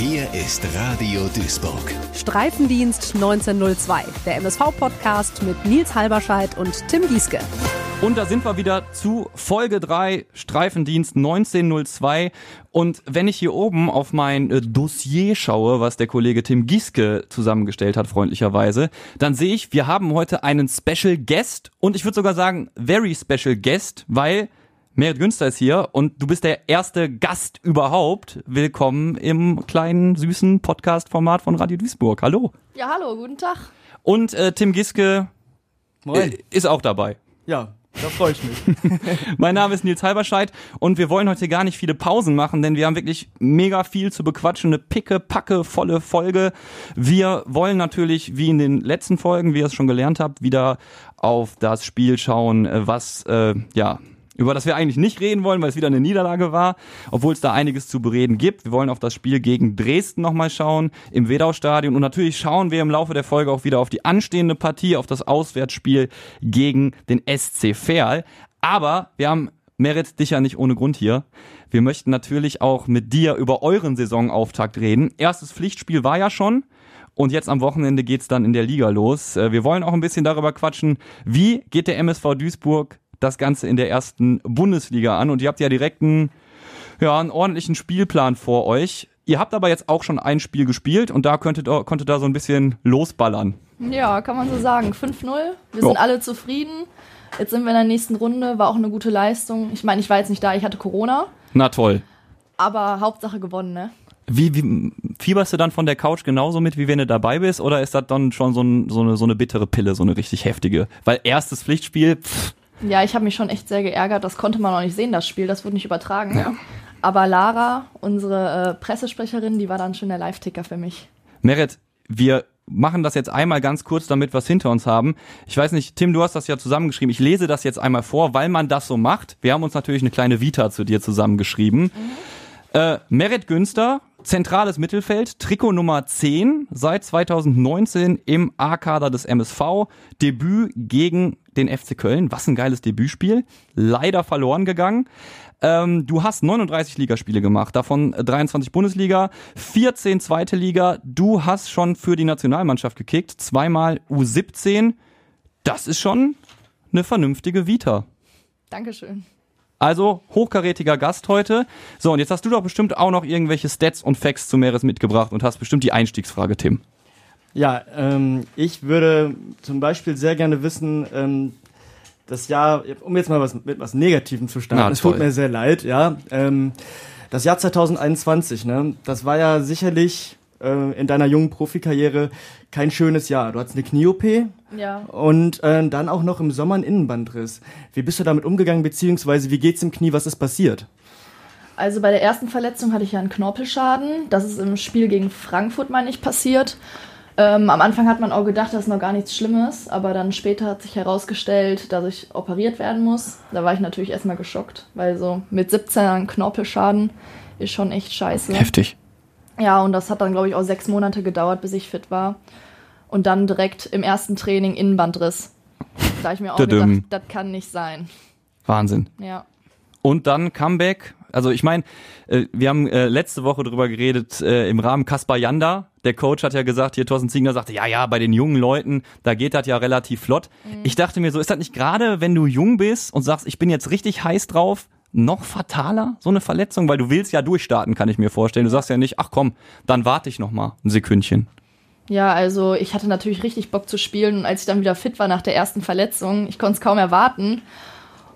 Hier ist Radio Duisburg. Streifendienst 1902, der MSV-Podcast mit Nils Halberscheid und Tim Gieske. Und da sind wir wieder zu Folge 3 Streifendienst 1902. Und wenn ich hier oben auf mein äh, Dossier schaue, was der Kollege Tim Gieske zusammengestellt hat, freundlicherweise, dann sehe ich, wir haben heute einen Special Guest und ich würde sogar sagen, very special Guest, weil Merit Günster ist hier und du bist der erste Gast überhaupt. Willkommen im kleinen, süßen Podcast-Format von Radio Duisburg. Hallo. Ja, hallo, guten Tag. Und äh, Tim Giske Moin. äh, ist auch dabei. Ja, da freue ich mich. Mein Name ist Nils Halberscheid und wir wollen heute gar nicht viele Pausen machen, denn wir haben wirklich mega viel zu bequatschen. Eine picke, packe, volle Folge. Wir wollen natürlich, wie in den letzten Folgen, wie ihr es schon gelernt habt, wieder auf das Spiel schauen, äh, was, äh, ja, über das wir eigentlich nicht reden wollen, weil es wieder eine Niederlage war, obwohl es da einiges zu bereden gibt. Wir wollen auf das Spiel gegen Dresden nochmal schauen im Wedau-Stadion und natürlich schauen wir im Laufe der Folge auch wieder auf die anstehende Partie, auf das Auswärtsspiel gegen den SC Verl. Aber wir haben Merit dich ja nicht ohne Grund hier. Wir möchten natürlich auch mit dir über euren Saisonauftakt reden. Erstes Pflichtspiel war ja schon. Und jetzt am Wochenende geht's dann in der Liga los. Äh, Wir wollen auch ein bisschen darüber quatschen, wie geht der MSV Duisburg das Ganze in der ersten Bundesliga an. Und ihr habt ja direkt einen, ja, einen ordentlichen Spielplan vor euch. Ihr habt aber jetzt auch schon ein Spiel gespielt und da könntet, ihr- konntet da so ein bisschen losballern. Ja, kann man so sagen. 5-0. Wir Ja. sind alle zufrieden. Jetzt sind wir in der nächsten Runde. War auch eine gute Leistung. Ich meine, ich war jetzt nicht da, ich hatte Corona. Na toll. Aber Hauptsache gewonnen, ne? Wie, wie fieberst du dann von der Couch genauso mit, wie wenn du dabei bist? Oder ist das dann schon so, ein, so, eine, so eine bittere Pille, so eine richtig heftige? Weil erstes Pflichtspiel, pff, Ja, ich habe mich schon echt sehr geärgert. Das konnte man auch nicht sehen, das Spiel. Das wurde nicht übertragen. Aber Lara, unsere äh, Pressesprecherin, die war dann schon der Live-Ticker für mich. Merit, wir machen das jetzt einmal ganz kurz, damit wir es hinter uns haben. Ich weiß nicht, Tim, du hast das ja zusammengeschrieben. Ich lese das jetzt einmal vor, weil man das so macht. Wir haben uns natürlich eine kleine Vita zu dir zusammengeschrieben. Äh, Merit Günster, zentrales Mittelfeld, Trikot Nummer 10, seit 2019 im A-Kader des MSV. Debüt gegen den FC Köln. Was ein geiles Debütspiel. Leider verloren gegangen. Ähm, du hast 39 Ligaspiele gemacht, davon 23 Bundesliga, 14 zweite Liga. Du hast schon für die Nationalmannschaft gekickt, zweimal U17. Das ist schon eine vernünftige Vita. Dankeschön. Also hochkarätiger Gast heute. So, und jetzt hast du doch bestimmt auch noch irgendwelche Stats und Facts zu Meres mitgebracht und hast bestimmt die Einstiegsfrage, Tim. Ja, ähm, ich würde zum Beispiel sehr gerne wissen, ähm, das Jahr, um jetzt mal was, mit was Negativem zu starten, es tut mir sehr leid, ja. Ähm, das Jahr 2021, ne, das war ja sicherlich äh, in deiner jungen Profikarriere kein schönes Jahr. Du hattest eine Knie-OP Ja. und äh, dann auch noch im Sommer einen Innenbandriss. Wie bist du damit umgegangen, beziehungsweise wie geht's im Knie, was ist passiert? Also bei der ersten Verletzung hatte ich ja einen Knorpelschaden. Das ist im Spiel gegen Frankfurt, meine ich, passiert. Ähm, am Anfang hat man auch gedacht, das ist noch gar nichts Schlimmes, aber dann später hat sich herausgestellt, dass ich operiert werden muss. Da war ich natürlich erstmal geschockt, weil so mit 17 einen Knorpelschaden ist schon echt scheiße. Heftig. Ja, und das hat dann, glaube ich, auch sechs Monate gedauert, bis ich fit war. Und dann direkt im ersten Training Innenbandriss. Da ich mir auch gedacht, das kann nicht sein. Wahnsinn. Ja. Und dann Comeback. Also ich meine, äh, wir haben äh, letzte Woche drüber geredet äh, im Rahmen Kaspar Janda. Der Coach hat ja gesagt, hier Thorsten Ziegler sagte, ja, ja, bei den jungen Leuten, da geht das ja relativ flott. Ich dachte mir so, ist das nicht gerade, wenn du jung bist und sagst, ich bin jetzt richtig heiß drauf, noch fataler, so eine Verletzung? Weil du willst ja durchstarten, kann ich mir vorstellen. Du sagst ja nicht, ach komm, dann warte ich noch mal ein Sekündchen. Ja, also ich hatte natürlich richtig Bock zu spielen und als ich dann wieder fit war nach der ersten Verletzung, ich konnte es kaum erwarten.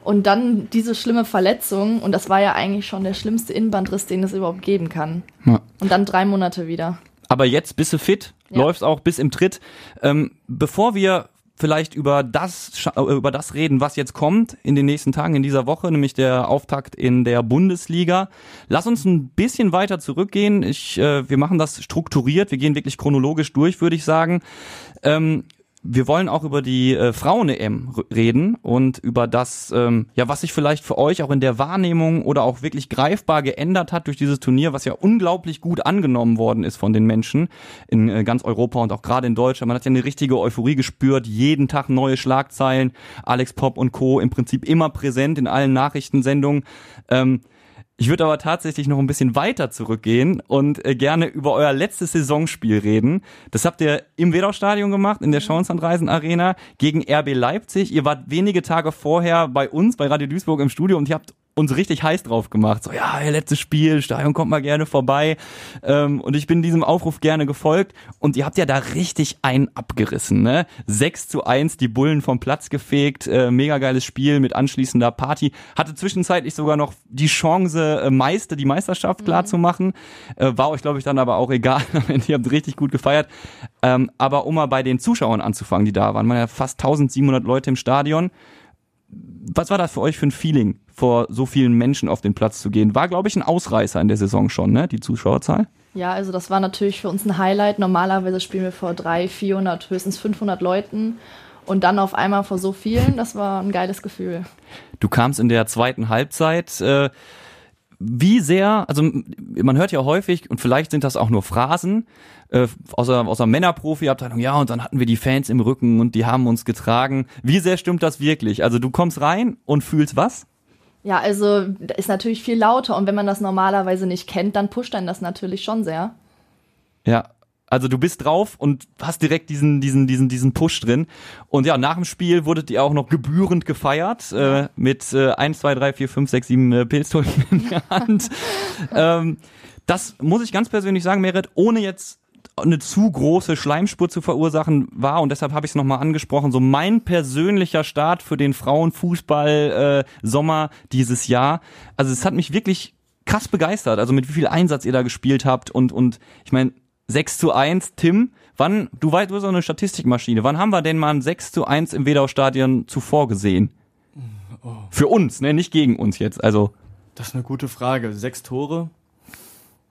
Und dann diese schlimme Verletzung und das war ja eigentlich schon der schlimmste Innenbandriss, den es überhaupt geben kann. Ja. Und dann drei Monate wieder. Aber jetzt bist du fit, Ja. läufst auch bis im Tritt. Ähm, bevor wir vielleicht über das, äh, über das reden, was jetzt kommt in den nächsten Tagen in dieser Woche, nämlich der Auftakt in der Bundesliga. Lass uns ein bisschen weiter zurückgehen. Ich, äh, wir machen das strukturiert, wir gehen wirklich chronologisch durch, würde ich sagen. Ähm, wir wollen auch über die äh, Frauen-EM reden und über das, ähm, ja, was sich vielleicht für euch auch in der Wahrnehmung oder auch wirklich greifbar geändert hat durch dieses Turnier, was ja unglaublich gut angenommen worden ist von den Menschen in äh, ganz Europa und auch gerade in Deutschland. Man hat ja eine richtige Euphorie gespürt, jeden Tag neue Schlagzeilen, Alex Pop und Co. im Prinzip immer präsent in allen Nachrichtensendungen. Ähm, Ich würde aber tatsächlich noch ein bisschen weiter zurückgehen und äh, gerne über euer letztes Saisonspiel reden. Das habt ihr im Wedau-Stadion gemacht, in der Schauenslandreisen Arena gegen RB Leipzig. Ihr wart wenige Tage vorher bei uns, bei Radio Duisburg im Studio und ihr habt uns richtig heiß drauf gemacht. So, ja, letztes Spiel, Stadion kommt mal gerne vorbei. Ähm, und ich bin diesem Aufruf gerne gefolgt. Und ihr habt ja da richtig einen abgerissen, ne? 6 zu 1, die Bullen vom Platz gefegt. Äh, mega geiles Spiel mit anschließender Party. Hatte zwischenzeitlich sogar noch die Chance, äh, Meister, die Meisterschaft mhm. klar zu machen. Äh, war euch, glaube ich, dann aber auch egal. ihr habt richtig gut gefeiert. Ähm, aber um mal bei den Zuschauern anzufangen, die da waren, man ja fast 1700 Leute im Stadion was war das für euch für ein Feeling, vor so vielen Menschen auf den Platz zu gehen? War, glaube ich, ein Ausreißer in der Saison schon, ne? Die Zuschauerzahl? Ja, also das war natürlich für uns ein Highlight. Normalerweise spielen wir vor 300, 400, höchstens 500 Leuten. Und dann auf einmal vor so vielen, das war ein geiles Gefühl. Du kamst in der zweiten Halbzeit. Äh, wie sehr, also man hört ja häufig, und vielleicht sind das auch nur Phrasen, äh, aus, der, aus der Männerprofi-Abteilung, ja, und dann hatten wir die Fans im Rücken und die haben uns getragen. Wie sehr stimmt das wirklich? Also du kommst rein und fühlst was? Ja, also ist natürlich viel lauter und wenn man das normalerweise nicht kennt, dann pusht einen das natürlich schon sehr. Ja, also du bist drauf und hast direkt diesen, diesen, diesen, diesen Push drin. Und ja, nach dem Spiel wurdet ihr auch noch gebührend gefeiert äh, mit äh, 1, 2, 3, 4, 5, 6, 7 äh, Pilztulpen in der Hand. ähm, das muss ich ganz persönlich sagen, Merit, ohne jetzt eine zu große Schleimspur zu verursachen war und deshalb habe ich es nochmal angesprochen, so mein persönlicher Start für den Frauenfußball äh, Sommer dieses Jahr. Also es hat mich wirklich krass begeistert, also mit wie viel Einsatz ihr da gespielt habt und und ich meine 6 zu 1, Tim, wann, du weißt, du bist so eine Statistikmaschine, wann haben wir denn mal ein 6 zu 1 im Wedau-Stadion zuvor gesehen? Oh. Für uns, ne, nicht gegen uns jetzt, also. Das ist eine gute Frage. Sechs Tore?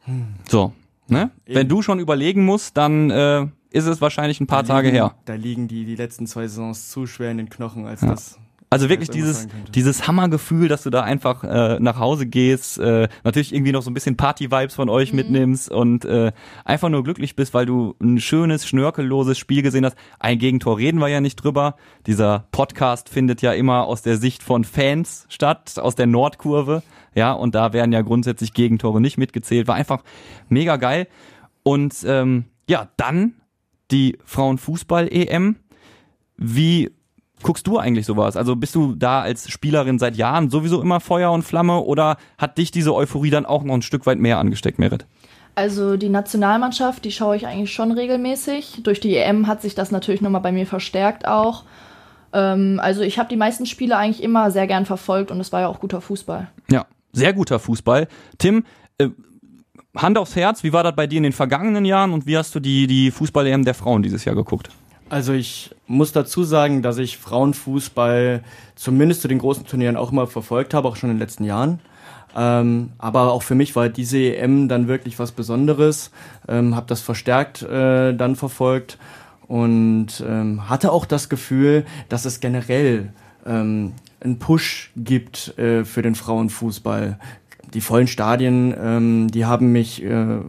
Hm. So, Ne? Wenn du schon überlegen musst, dann äh, ist es wahrscheinlich ein paar da Tage liegen, her. Da liegen die, die letzten zwei Saisons zu schwer in den Knochen, als ja. das. Also wirklich dieses, dieses Hammergefühl, dass du da einfach äh, nach Hause gehst, äh, natürlich irgendwie noch so ein bisschen Party-Vibes von euch mhm. mitnimmst und äh, einfach nur glücklich bist, weil du ein schönes, schnörkelloses Spiel gesehen hast. Ein Gegentor reden wir ja nicht drüber. Dieser Podcast findet ja immer aus der Sicht von Fans statt, aus der Nordkurve. Ja, und da werden ja grundsätzlich Gegentore nicht mitgezählt. War einfach mega geil. Und ähm, ja, dann die Frauenfußball-EM. Wie guckst du eigentlich sowas? Also bist du da als Spielerin seit Jahren sowieso immer Feuer und Flamme oder hat dich diese Euphorie dann auch noch ein Stück weit mehr angesteckt, Merit? Also die Nationalmannschaft, die schaue ich eigentlich schon regelmäßig. Durch die EM hat sich das natürlich nochmal bei mir verstärkt auch. Ähm, also ich habe die meisten Spiele eigentlich immer sehr gern verfolgt und es war ja auch guter Fußball. Ja, sehr guter Fußball. Tim, äh, Hand aufs Herz, wie war das bei dir in den vergangenen Jahren und wie hast du die, die Fußball-EM der Frauen dieses Jahr geguckt? Also ich muss dazu sagen, dass ich Frauenfußball zumindest zu den großen Turnieren auch immer verfolgt habe, auch schon in den letzten Jahren. Ähm, aber auch für mich war diese EM dann wirklich was Besonderes. Ähm, habe das verstärkt äh, dann verfolgt und ähm, hatte auch das Gefühl, dass es generell ähm, einen Push gibt äh, für den Frauenfußball. Die vollen Stadien, ähm, die haben mich äh,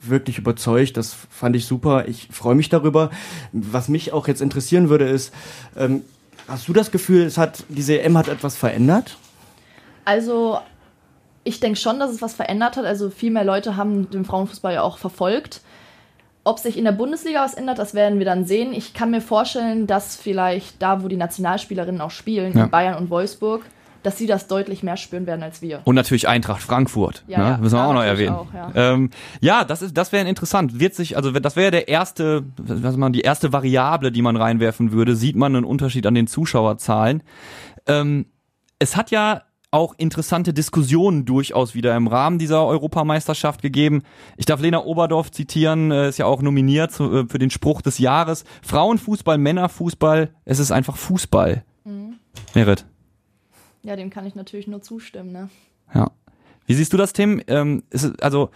wirklich überzeugt. Das fand ich super. Ich freue mich darüber. Was mich auch jetzt interessieren würde, ist, ähm, hast du das Gefühl, es hat diese EM hat etwas verändert? Also ich denke schon, dass es was verändert hat. Also viel mehr Leute haben den Frauenfußball ja auch verfolgt. Ob sich in der Bundesliga was ändert, das werden wir dann sehen. Ich kann mir vorstellen, dass vielleicht da, wo die Nationalspielerinnen auch spielen, ja. in Bayern und Wolfsburg, dass sie das deutlich mehr spüren werden als wir. Und natürlich Eintracht Frankfurt. Ja, ne? ja müssen wir auch noch erwähnen. Auch, ja, ähm, ja das ist, das wäre interessant. Wird sich, also das wäre der erste, was man, die erste Variable, die man reinwerfen würde. Sieht man einen Unterschied an den Zuschauerzahlen? Ähm, es hat ja auch interessante Diskussionen durchaus wieder im Rahmen dieser Europameisterschaft gegeben. Ich darf Lena Oberdorf zitieren, äh, ist ja auch nominiert äh, für den Spruch des Jahres. Frauenfußball, Männerfußball, es ist einfach Fußball. Mhm. Merit. Ja, dem kann ich natürlich nur zustimmen, ne? Ja. Wie siehst du das, Tim? Ähm, ist, also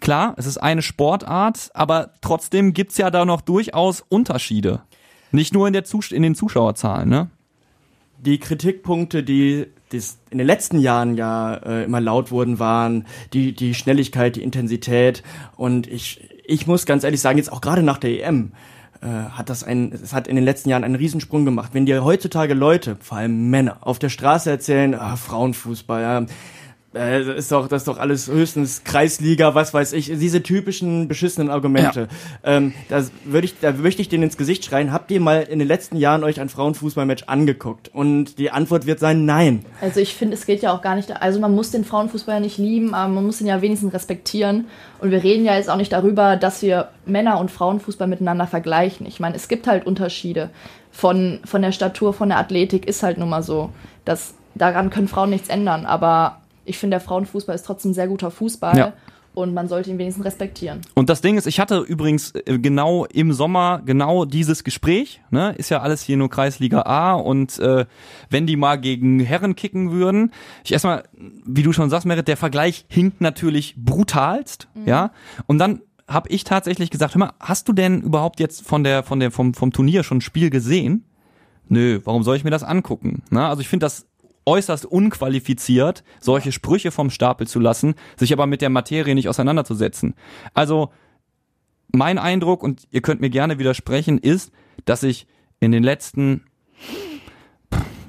klar, es ist eine Sportart, aber trotzdem gibt's ja da noch durchaus Unterschiede. Nicht nur in, der Zus in den Zuschauerzahlen, ne? Die Kritikpunkte, die in den letzten Jahren ja äh, immer laut wurden, waren die, die Schnelligkeit, die Intensität. Und ich, ich muss ganz ehrlich sagen, jetzt auch gerade nach der EM, äh, hat das ein, es hat in den letzten Jahren einen Riesensprung gemacht. Wenn dir heutzutage Leute, vor allem Männer, auf der Straße erzählen, ah, Frauenfußball, ja, äh, das ist doch, das ist doch alles höchstens Kreisliga, was weiß ich, diese typischen beschissenen Argumente. Ähm, das würde ich, da möchte ich denen ins Gesicht schreien. Habt ihr mal in den letzten Jahren euch ein Frauenfußballmatch angeguckt? Und die Antwort wird sein Nein. Also ich finde, es geht ja auch gar nicht, also man muss den Frauenfußball ja nicht lieben, aber man muss ihn ja wenigstens respektieren. Und wir reden ja jetzt auch nicht darüber, dass wir Männer- und Frauenfußball miteinander vergleichen. Ich meine, es gibt halt Unterschiede. Von, von der Statur, von der Athletik ist halt nun mal so. dass daran können Frauen nichts ändern. Aber ich finde, der Frauenfußball ist trotzdem sehr guter Fußball. Ja. Und man sollte ihn wenigstens respektieren. Und das Ding ist, ich hatte übrigens äh, genau im Sommer genau dieses Gespräch. Ne? Ist ja alles hier nur Kreisliga A und äh, wenn die mal gegen Herren kicken würden, ich erstmal, wie du schon sagst, Merit, der Vergleich hinkt natürlich brutalst, ja. Und dann habe ich tatsächlich gesagt, hör mal, hast du denn überhaupt jetzt von der, von der, vom, vom Turnier schon ein Spiel gesehen? Nö, warum soll ich mir das angucken? Na, also ich finde das äußerst unqualifiziert, solche Sprüche vom Stapel zu lassen, sich aber mit der Materie nicht auseinanderzusetzen. Also mein Eindruck, und ihr könnt mir gerne widersprechen, ist, dass ich in den letzten,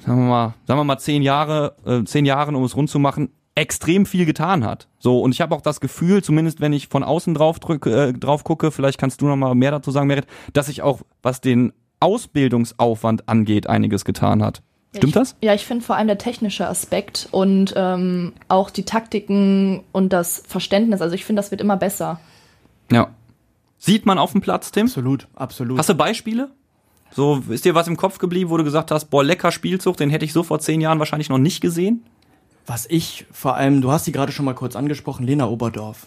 sagen wir mal, sagen wir mal zehn Jahre, äh, zehn Jahren, um es rund zu machen, extrem viel getan hat. So und ich habe auch das Gefühl, zumindest wenn ich von außen drauf drücke, äh, drauf gucke, vielleicht kannst du noch mal mehr dazu sagen, Merit, dass ich auch was den Ausbildungsaufwand angeht, einiges getan hat. Stimmt ich, das? Ja, ich finde vor allem der technische Aspekt und ähm, auch die Taktiken und das Verständnis. Also ich finde, das wird immer besser. Ja. Sieht man auf dem Platz, Tim? Absolut, absolut. Hast du Beispiele? So, ist dir was im Kopf geblieben, wo du gesagt hast, boah, lecker Spielzug, den hätte ich so vor zehn Jahren wahrscheinlich noch nicht gesehen? Was ich vor allem, du hast sie gerade schon mal kurz angesprochen, Lena Oberdorf.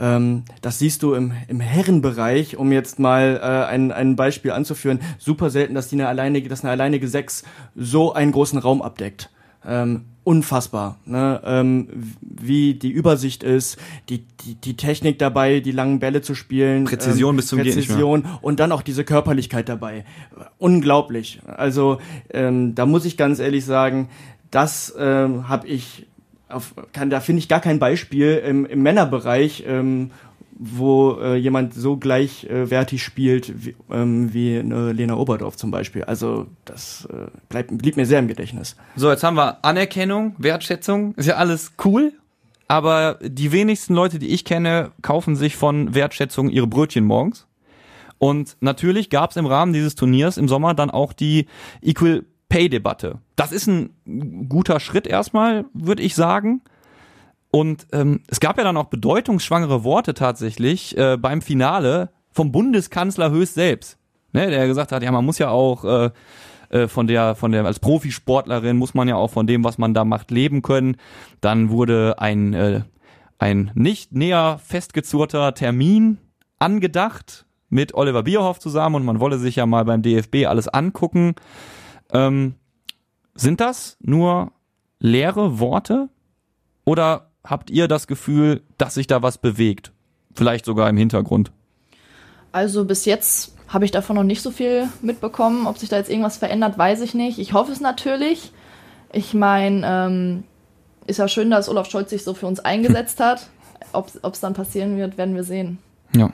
Ähm, das siehst du im, im Herrenbereich, um jetzt mal äh, ein, ein Beispiel anzuführen, super selten, dass die eine alleinige, dass eine alleinige Sechs so einen großen Raum abdeckt. Ähm, unfassbar, ne? ähm, wie die Übersicht ist, die, die, die Technik dabei, die langen Bälle zu spielen. Präzision ähm, bis zum. Präzision und dann auch diese Körperlichkeit dabei. Unglaublich. Also ähm, da muss ich ganz ehrlich sagen, das ähm, habe ich auf, kann, da finde ich gar kein Beispiel im, im Männerbereich, ähm, wo äh, jemand so gleichwertig spielt wie, ähm, wie eine Lena Oberdorf zum Beispiel. Also das äh, bleibt, blieb mir sehr im Gedächtnis. So, jetzt haben wir Anerkennung, Wertschätzung, ist ja alles cool, aber die wenigsten Leute, die ich kenne, kaufen sich von Wertschätzung ihre Brötchen morgens. Und natürlich gab es im Rahmen dieses Turniers im Sommer dann auch die Equal Pay-Debatte. Das ist ein guter Schritt erstmal, würde ich sagen. Und ähm, es gab ja dann auch bedeutungsschwangere Worte tatsächlich äh, beim Finale vom Bundeskanzler höchst selbst, ne, der gesagt hat, ja, man muss ja auch äh, äh, von der, von der als Profisportlerin muss man ja auch von dem, was man da macht, leben können. Dann wurde ein äh, ein nicht näher festgezurrter Termin angedacht mit Oliver Bierhoff zusammen und man wolle sich ja mal beim DFB alles angucken. Ähm, sind das nur leere Worte oder habt ihr das Gefühl, dass sich da was bewegt? Vielleicht sogar im Hintergrund. Also bis jetzt habe ich davon noch nicht so viel mitbekommen. Ob sich da jetzt irgendwas verändert, weiß ich nicht. Ich hoffe es natürlich. Ich meine, ähm, ist ja schön, dass Olaf Scholz sich so für uns eingesetzt hat. Ob es dann passieren wird, werden wir sehen. Ja.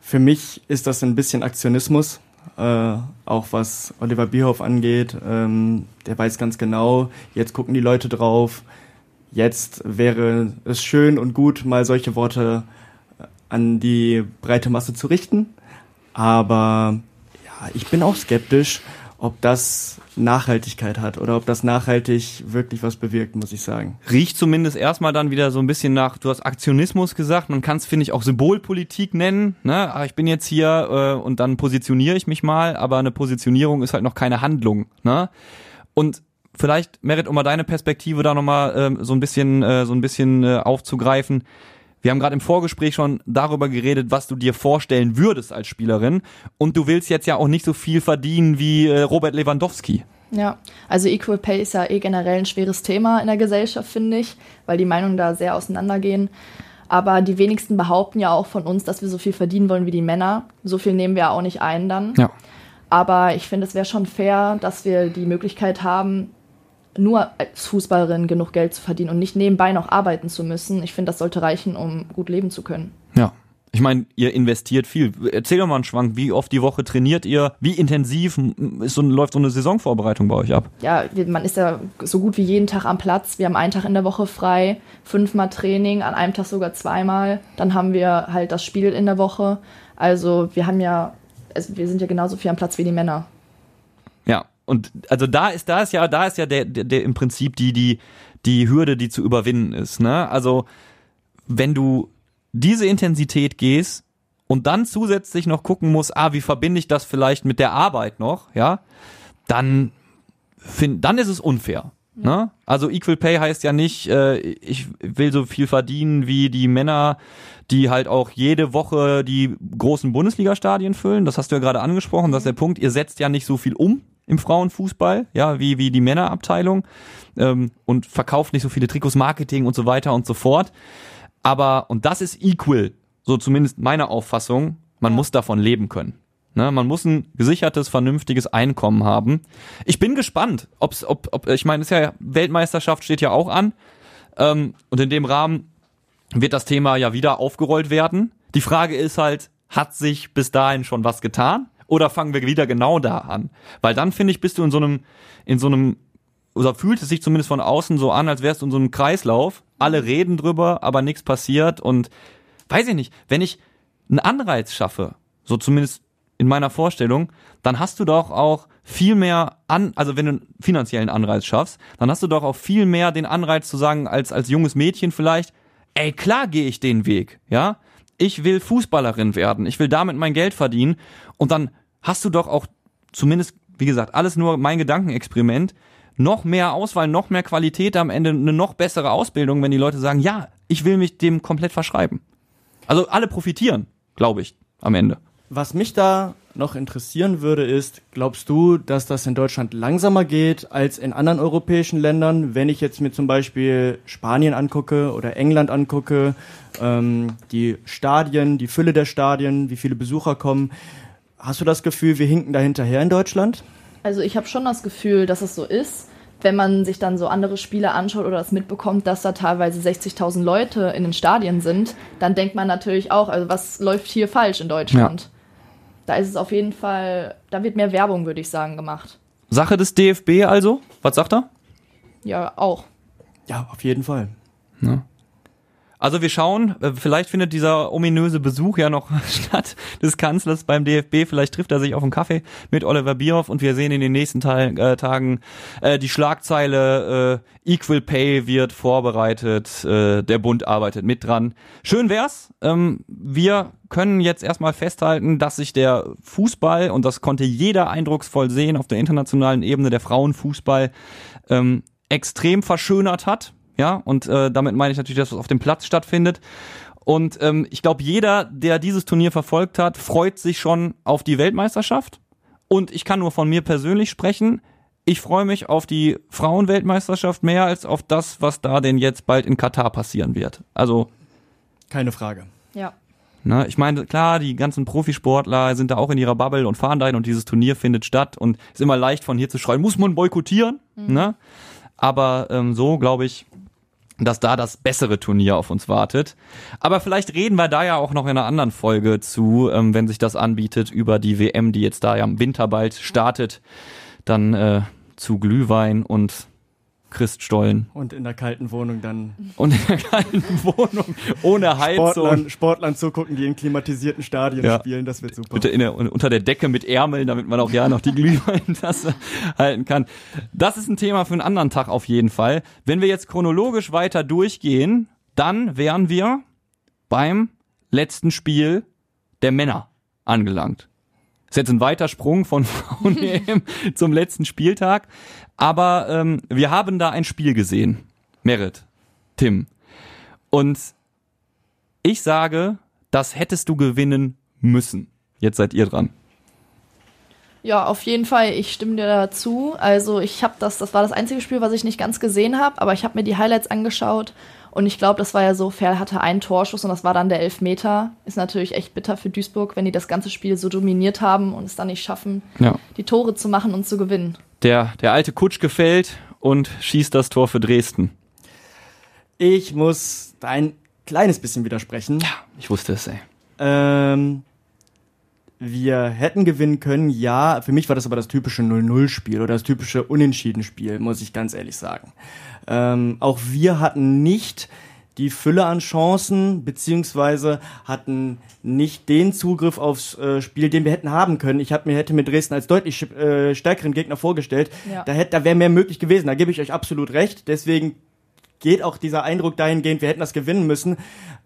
Für mich ist das ein bisschen Aktionismus, äh, auch was Oliver Bierhoff angeht. Ähm, der weiß ganz genau, jetzt gucken die Leute drauf. Jetzt wäre es schön und gut, mal solche Worte an die breite Masse zu richten. Aber ja, ich bin auch skeptisch, ob das Nachhaltigkeit hat oder ob das nachhaltig wirklich was bewirkt, muss ich sagen. Riecht zumindest erstmal dann wieder so ein bisschen nach, du hast Aktionismus gesagt, man kann es, finde ich, auch Symbolpolitik nennen. Ne? Ah, Ich bin jetzt hier äh, und dann positioniere ich mich mal, aber eine Positionierung ist halt noch keine Handlung. Ne? Und vielleicht, Merit, um mal deine Perspektive da nochmal ähm, so ein bisschen, äh, so ein bisschen äh, aufzugreifen. Wir haben gerade im Vorgespräch schon darüber geredet, was du dir vorstellen würdest als Spielerin. Und du willst jetzt ja auch nicht so viel verdienen wie äh, Robert Lewandowski. Ja, also Equal Pay ist ja eh generell ein schweres Thema in der Gesellschaft, finde ich, weil die Meinungen da sehr auseinandergehen. Aber die wenigsten behaupten ja auch von uns, dass wir so viel verdienen wollen wie die Männer. So viel nehmen wir auch nicht ein dann. Ja. Aber ich finde, es wäre schon fair, dass wir die Möglichkeit haben, nur als Fußballerin genug Geld zu verdienen und nicht nebenbei noch arbeiten zu müssen. Ich finde, das sollte reichen, um gut leben zu können. Ja. Ich meine, ihr investiert viel. Erzähl doch mal einen Schwank, wie oft die Woche trainiert ihr? Wie intensiv so, läuft so eine Saisonvorbereitung bei euch ab? Ja, man ist ja so gut wie jeden Tag am Platz. Wir haben einen Tag in der Woche frei, fünfmal Training, an einem Tag sogar zweimal. Dann haben wir halt das Spiel in der Woche. Also wir haben ja, also wir sind ja genauso viel am Platz wie die Männer. Ja, und also da ist, da ist ja, da ist ja der, der, der im Prinzip die, die, die Hürde, die zu überwinden ist. Ne? Also wenn du diese Intensität gehst und dann zusätzlich noch gucken musst, ah, wie verbinde ich das vielleicht mit der Arbeit noch, ja, dann find, dann ist es unfair. Ne? Also Equal Pay heißt ja nicht, äh, ich will so viel verdienen wie die Männer, die halt auch jede Woche die großen Bundesliga-Stadien füllen. Das hast du ja gerade angesprochen, das ist der Punkt. Ihr setzt ja nicht so viel um im Frauenfußball, ja, wie, wie die Männerabteilung ähm, und verkauft nicht so viele Trikots, Marketing und so weiter und so fort. Aber, und das ist equal, so zumindest meine Auffassung, man muss davon leben können. Ne, man muss ein gesichertes, vernünftiges Einkommen haben. Ich bin gespannt, ob's, ob, ob, ich meine, ist ja Weltmeisterschaft steht ja auch an. Ähm, und in dem Rahmen wird das Thema ja wieder aufgerollt werden. Die Frage ist halt, hat sich bis dahin schon was getan? Oder fangen wir wieder genau da an? Weil dann finde ich, bist du in so einem, in so einem, oder fühlt es sich zumindest von außen so an, als wärst du in so einem Kreislauf. Alle reden drüber, aber nichts passiert und weiß ich nicht, wenn ich einen Anreiz schaffe, so zumindest in meiner Vorstellung, dann hast du doch auch viel mehr an, also wenn du einen finanziellen Anreiz schaffst, dann hast du doch auch viel mehr den Anreiz zu sagen, als, als junges Mädchen vielleicht, ey, klar gehe ich den Weg, ja. Ich will Fußballerin werden, ich will damit mein Geld verdienen und dann hast du doch auch zumindest, wie gesagt, alles nur mein Gedankenexperiment, noch mehr Auswahl, noch mehr Qualität am Ende, eine noch bessere Ausbildung, wenn die Leute sagen, ja, ich will mich dem komplett verschreiben. Also alle profitieren, glaube ich, am Ende. Was mich da noch interessieren würde, ist, glaubst du, dass das in Deutschland langsamer geht als in anderen europäischen Ländern? Wenn ich jetzt mir zum Beispiel Spanien angucke oder England angucke, ähm, die Stadien, die Fülle der Stadien, wie viele Besucher kommen, hast du das Gefühl, wir hinken da hinterher in Deutschland? Also ich habe schon das Gefühl, dass es so ist. Wenn man sich dann so andere Spiele anschaut oder das mitbekommt, dass da teilweise 60.000 Leute in den Stadien sind, dann denkt man natürlich auch, also was läuft hier falsch in Deutschland? Ja. Da ist es auf jeden Fall, da wird mehr Werbung, würde ich sagen, gemacht. Sache des DFB also? Was sagt er? Ja, auch. Ja, auf jeden Fall. Ja. Also wir schauen, äh, vielleicht findet dieser ominöse Besuch ja noch statt des Kanzlers beim DFB. Vielleicht trifft er sich auf einen Kaffee mit Oliver Bierhoff und wir sehen in den nächsten Teil, äh, Tagen äh, die Schlagzeile äh, Equal Pay wird vorbereitet, äh, der Bund arbeitet mit dran. Schön wär's. Ähm, wir können jetzt erstmal festhalten, dass sich der Fußball, und das konnte jeder eindrucksvoll sehen auf der internationalen Ebene, der Frauenfußball, ähm, extrem verschönert hat ja, und äh, damit meine ich natürlich, dass es auf dem Platz stattfindet. Und ähm, ich glaube, jeder, der dieses Turnier verfolgt hat, freut sich schon auf die Weltmeisterschaft. Und ich kann nur von mir persönlich sprechen. Ich freue mich auf die Frauenweltmeisterschaft mehr als auf das, was da denn jetzt bald in Katar passieren wird. Also. Keine Frage. Ja. Na, ich meine, klar, die ganzen Profisportler sind da auch in ihrer Bubble und fahren dahin und dieses Turnier findet statt und ist immer leicht von hier zu schreien, muss man boykottieren. Mhm. Ne? Aber ähm, so, glaube ich, dass da das bessere Turnier auf uns wartet. Aber vielleicht reden wir da ja auch noch in einer anderen Folge zu, ähm, wenn sich das anbietet, über die WM, die jetzt da ja im Winter bald startet. Dann äh, zu Glühwein und Christstollen. Und in der kalten Wohnung dann. Und in der kalten Wohnung, ohne Heizung. Sportlern, Sportlern zugucken, die in klimatisierten Stadien ja. spielen, das wird super. Der, unter der Decke mit Ärmeln, damit man auch ja noch die Glühweintasse halten kann. Das ist ein Thema für einen anderen Tag auf jeden Fall. Wenn wir jetzt chronologisch weiter durchgehen, dann wären wir beim letzten Spiel der Männer angelangt. Ist jetzt ein weiter Sprung von Frauen-EM zum letzten Spieltag. Aber ähm, wir haben da ein Spiel gesehen. Merit, Tim. Und ich sage, das hättest du gewinnen müssen. Jetzt seid ihr dran. Ja, auf jeden Fall. Ich stimme dir dazu. Also ich habe das, das war das einzige Spiel, was ich nicht ganz gesehen habe, aber ich habe mir die Highlights angeschaut und ich glaube, das war ja so, Ferl hatte einen Torschuss und das war dann der Elfmeter. Ist natürlich echt bitter für Duisburg, wenn die das ganze Spiel so dominiert haben und es dann nicht schaffen, ja. die Tore zu machen und zu gewinnen der, der alte Kutsch gefällt und schießt das Tor für Dresden. Ich muss da ein kleines bisschen widersprechen. Ja, ich wusste es, ey. Ähm, wir hätten gewinnen können, ja. Für mich war das aber das typische 0-0-Spiel oder das typische Unentschieden-Spiel, muss ich ganz ehrlich sagen. Ähm, auch wir hatten nicht die Fülle an Chancen, beziehungsweise hatten nicht den Zugriff aufs äh, Spiel, den wir hätten haben können. Ich hab, mir hätte mir Dresden als deutlich äh, stärkeren Gegner vorgestellt. Ja. Da, hätte, da wäre mehr möglich gewesen. Da gebe ich euch absolut recht. Deswegen geht auch dieser Eindruck dahingehend, wir hätten das gewinnen müssen.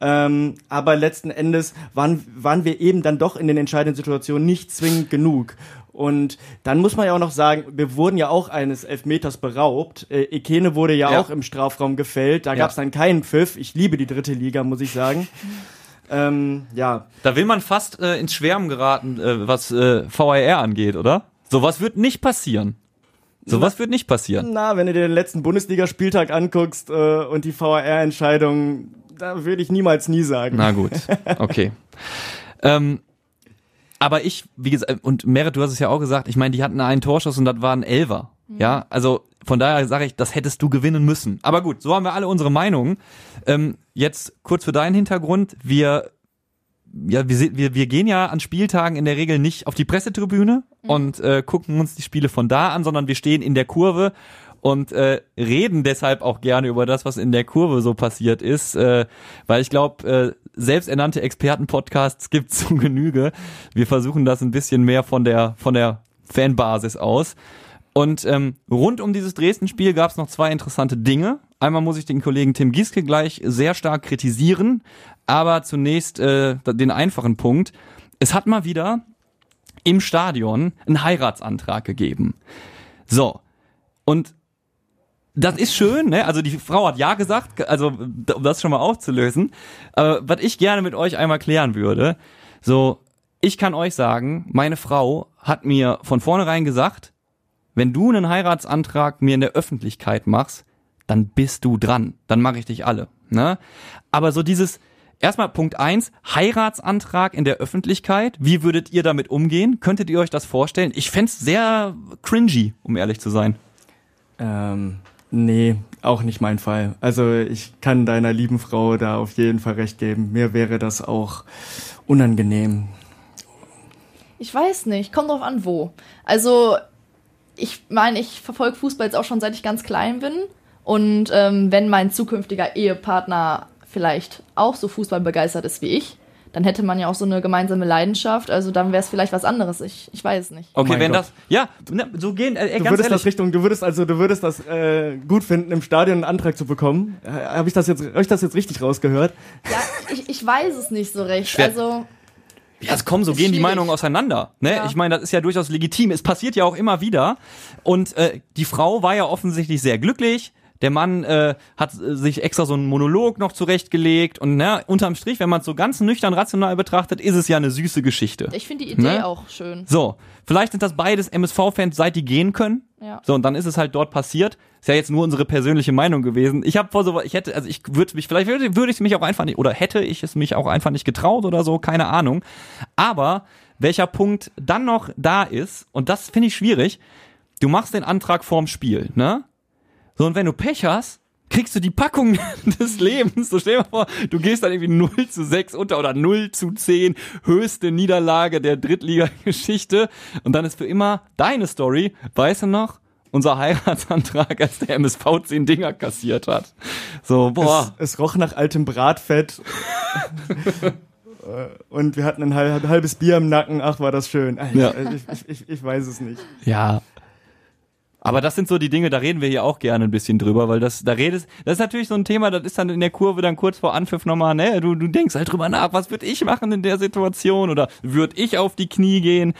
Ähm, aber letzten Endes waren, waren wir eben dann doch in den entscheidenden Situationen nicht zwingend genug. Und dann muss man ja auch noch sagen, wir wurden ja auch eines Elfmeters beraubt. Äh, Ekene wurde ja, Ja. auch im Strafraum gefällt. Da Ja. gab es dann keinen Pfiff. Ich liebe die dritte Liga, muss ich sagen. ähm, ja, Da will man fast äh, ins Schwärmen geraten, äh, was äh, VAR angeht, oder? Sowas wird nicht passieren. Sowas wird nicht passieren. na, wenn du dir den letzten Bundesligaspieltag anguckst äh, und die VAR-Entscheidung, da würde ich niemals nie sagen. Na gut, okay. ähm, aber ich, wie gesagt, und Merit, du hast es ja auch gesagt, ich meine, die hatten einen Torschuss und das war ein Elfer. Ja, also von daher sage ich, das hättest du gewinnen müssen. Aber gut, so haben wir alle unsere Meinungen. Ähm, jetzt kurz für deinen Hintergrund. Wir, ja, wir, wir, wir gehen ja an Spieltagen in der Regel nicht auf die Pressetribüne und äh, gucken uns die Spiele von da an, sondern wir stehen in der Kurve und äh, reden deshalb auch gerne über das, was in der Kurve so passiert ist, äh, weil ich glaube, äh, selbsternannte Expertenpodcasts gibt zu Genüge. Wir versuchen das ein bisschen mehr von der von der Fanbasis aus. Und ähm, rund um dieses Dresden-Spiel gab es noch zwei interessante Dinge. Einmal muss ich den Kollegen Tim Gieske gleich sehr stark kritisieren, aber zunächst äh, den einfachen Punkt. Es hat mal wieder im Stadion einen Heiratsantrag gegeben. So. Und das ist schön, ne? Also die Frau hat ja gesagt, also um das schon mal aufzulösen. Aber was ich gerne mit euch einmal klären würde, so, ich kann euch sagen, meine Frau hat mir von vornherein gesagt, wenn du einen Heiratsantrag mir in der Öffentlichkeit machst, dann bist du dran. Dann mache ich dich alle. Ne? Aber so dieses, erstmal Punkt eins Heiratsantrag in der Öffentlichkeit, wie würdet ihr damit umgehen? Könntet ihr euch das vorstellen? Ich fänd's sehr cringy, um ehrlich zu sein. Ähm, nee, auch nicht mein Fall. Also ich kann deiner lieben Frau da auf jeden Fall recht geben. Mir wäre das auch unangenehm. Ich weiß nicht, kommt drauf an, wo. Also, ich meine, ich verfolge Fußball jetzt auch schon seit ich ganz klein bin. Und ähm, wenn mein zukünftiger Ehepartner vielleicht auch so Fußball begeistert ist wie ich, dann hätte man ja auch so eine gemeinsame Leidenschaft. Also dann wäre es vielleicht was anderes. Ich, ich weiß es nicht. Okay, mein wenn Gott. das, ja, ne, so gehen, äh, Du würdest ehrlich, das Richtung, du würdest also, du würdest das äh, gut finden, im Stadion einen Antrag zu bekommen. Äh, Habe ich das jetzt, hab ich das jetzt richtig rausgehört? Ja, ich, ich weiß es nicht so recht. Schwer. Also, Ja, es kommen so gehen die schwierig. Meinungen auseinander. Ne? Ja. Ich meine, das ist ja durchaus legitim. Es passiert ja auch immer wieder. Und äh, die Frau war ja offensichtlich sehr glücklich. Der Mann äh, hat äh, sich extra so einen Monolog noch zurechtgelegt. Und ne, unterm Strich, wenn man es so ganz nüchtern rational betrachtet, ist es ja eine süße Geschichte. ich finde die Idee Ne? auch schön. So, vielleicht sind das beides MSV-Fans, seit die gehen können. Ja. So, und dann ist es halt dort passiert. Ist ja jetzt nur unsere persönliche Meinung gewesen. Ich habe vor so, ich hätte, also ich würde mich, vielleicht würde, würde ich mich auch einfach nicht, oder hätte ich es mich auch einfach nicht getraut oder so, keine Ahnung. Aber welcher Punkt dann noch da ist, und das finde ich schwierig, du machst den Antrag vorm Spiel, ne? So, und wenn du Pech hast, kriegst du die Packung des Lebens. So stell dir mal vor, du gehst dann irgendwie 0 zu 6 unter oder 0 zu 10, höchste Niederlage der Drittliga-Geschichte. Und dann ist für immer deine Story, weißt du noch? Unser Heiratsantrag, als der MSV 10 Dinger kassiert hat. So, boah. Es, es roch nach altem Bratfett. Äh, Und wir hatten ein halb, halbes Bier im Nacken. Ach, war das schön. Äh, Ja. Ich, ich, ich, ich weiß es nicht. Ja. Aber das sind so die Dinge, da reden wir hier auch gerne ein bisschen drüber, weil das, da redest, das ist natürlich so ein Thema, das ist dann in der Kurve dann kurz vor Anpfiff nochmal, ne, du, du denkst halt drüber nach, was würde ich machen in der Situation oder würde ich auf die Knie gehen?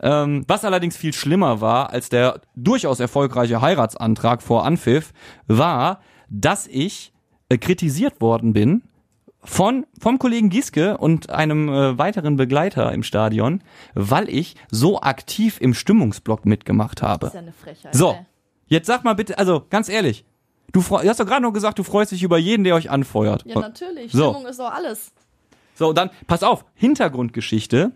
Ähm, was allerdings viel schlimmer war als der durchaus erfolgreiche Heiratsantrag vor Anpfiff, war, dass ich äh, kritisiert worden bin von vom Kollegen Gieske und einem äh, weiteren Begleiter im Stadion, weil ich so aktiv im Stimmungsblock mitgemacht habe. Das ist ja eine Frechheit. So, ey. jetzt sag mal bitte, also ganz ehrlich, du, freu- du hast doch gerade noch gesagt, du freust dich über jeden, der euch anfeuert. Ja, natürlich. So. Stimmung ist doch alles. So, dann pass auf, Hintergrundgeschichte.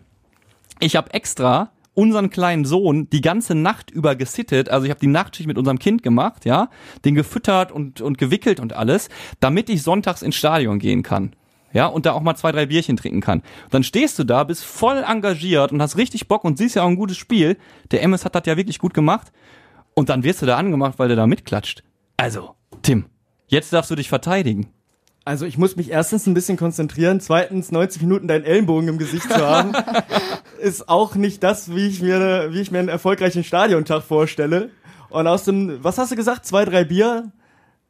Ich habe extra unseren kleinen Sohn die ganze Nacht über gesittet, also ich habe die Nachtschicht mit unserem Kind gemacht, ja, den gefüttert und und gewickelt und alles, damit ich sonntags ins Stadion gehen kann. ja, und da auch mal zwei, drei Bierchen trinken kann. Dann stehst du da, bist voll engagiert und hast richtig Bock und siehst ja auch ein gutes Spiel. Der MS hat das ja wirklich gut gemacht. Und dann wirst du da angemacht, weil der da mitklatscht. Also, Tim, jetzt darfst du dich verteidigen. Also ich muss mich erstens ein bisschen konzentrieren, zweitens 90 Minuten deinen Ellenbogen im Gesicht zu haben, ist auch nicht das, wie ich mir, wie ich mir einen erfolgreichen Stadiontag vorstelle. Und aus dem, was hast du gesagt, zwei, drei Bier,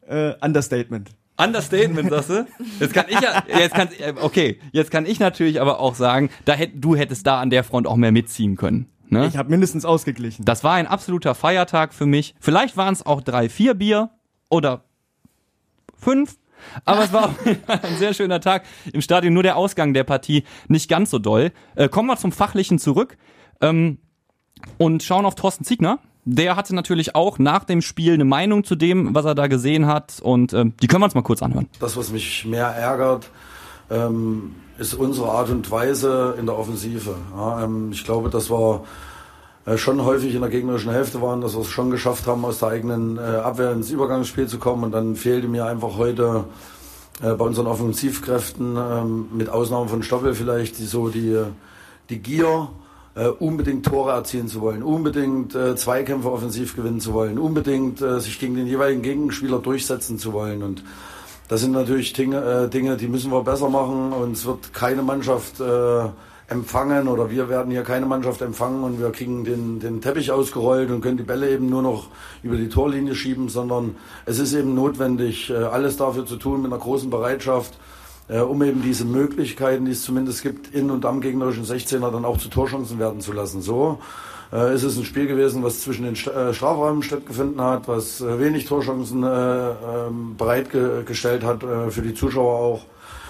äh, Understatement. Understatement, sagst du? Jetzt kann ich ja, jetzt kann, okay, jetzt kann ich natürlich aber auch sagen, da hätt, du hättest da an der Front auch mehr mitziehen können. Ne? Ich habe mindestens ausgeglichen. Das war ein absoluter Feiertag für mich. Vielleicht waren es auch drei, vier Bier oder fünf. Aber es war ein sehr schöner Tag im Stadion. Nur der Ausgang der Partie nicht ganz so doll. Äh, kommen wir zum Fachlichen zurück ähm, und schauen auf Thorsten Ziegner. Der hatte natürlich auch nach dem Spiel eine Meinung zu dem, was er da gesehen hat. Und ähm, die können wir uns mal kurz anhören. Das, was mich mehr ärgert, ähm, ist unsere Art und Weise in der Offensive. Ja, ähm, ich glaube, dass wir äh, schon häufig in der gegnerischen Hälfte waren, dass wir es schon geschafft haben, aus der eigenen äh, Abwehr ins Übergangsspiel zu kommen. Und dann fehlte mir einfach heute äh, bei unseren Offensivkräften, ähm, mit Ausnahme von Stoppel vielleicht, die, so die, die Gier, äh, unbedingt Tore erzielen zu wollen, unbedingt äh, Zweikämpfe offensiv gewinnen zu wollen, unbedingt äh, sich gegen den jeweiligen Gegenspieler durchsetzen zu wollen. Und das sind natürlich Dinge, äh, die müssen wir besser machen und es wird keine Mannschaft äh, empfangen oder wir werden hier keine Mannschaft empfangen und wir kriegen den, den Teppich ausgerollt und können die Bälle eben nur noch über die Torlinie schieben, sondern es ist eben notwendig, äh, alles dafür zu tun mit einer großen Bereitschaft, äh, um eben diese Möglichkeiten, die es zumindest gibt, in und am gegnerischen 16er dann auch zu Torchancen werden zu lassen. So äh, ist es ein Spiel gewesen, was zwischen den Strafräumen stattgefunden hat, was wenig Torchancen ähm, bereitgestellt hat für die Zuschauer auch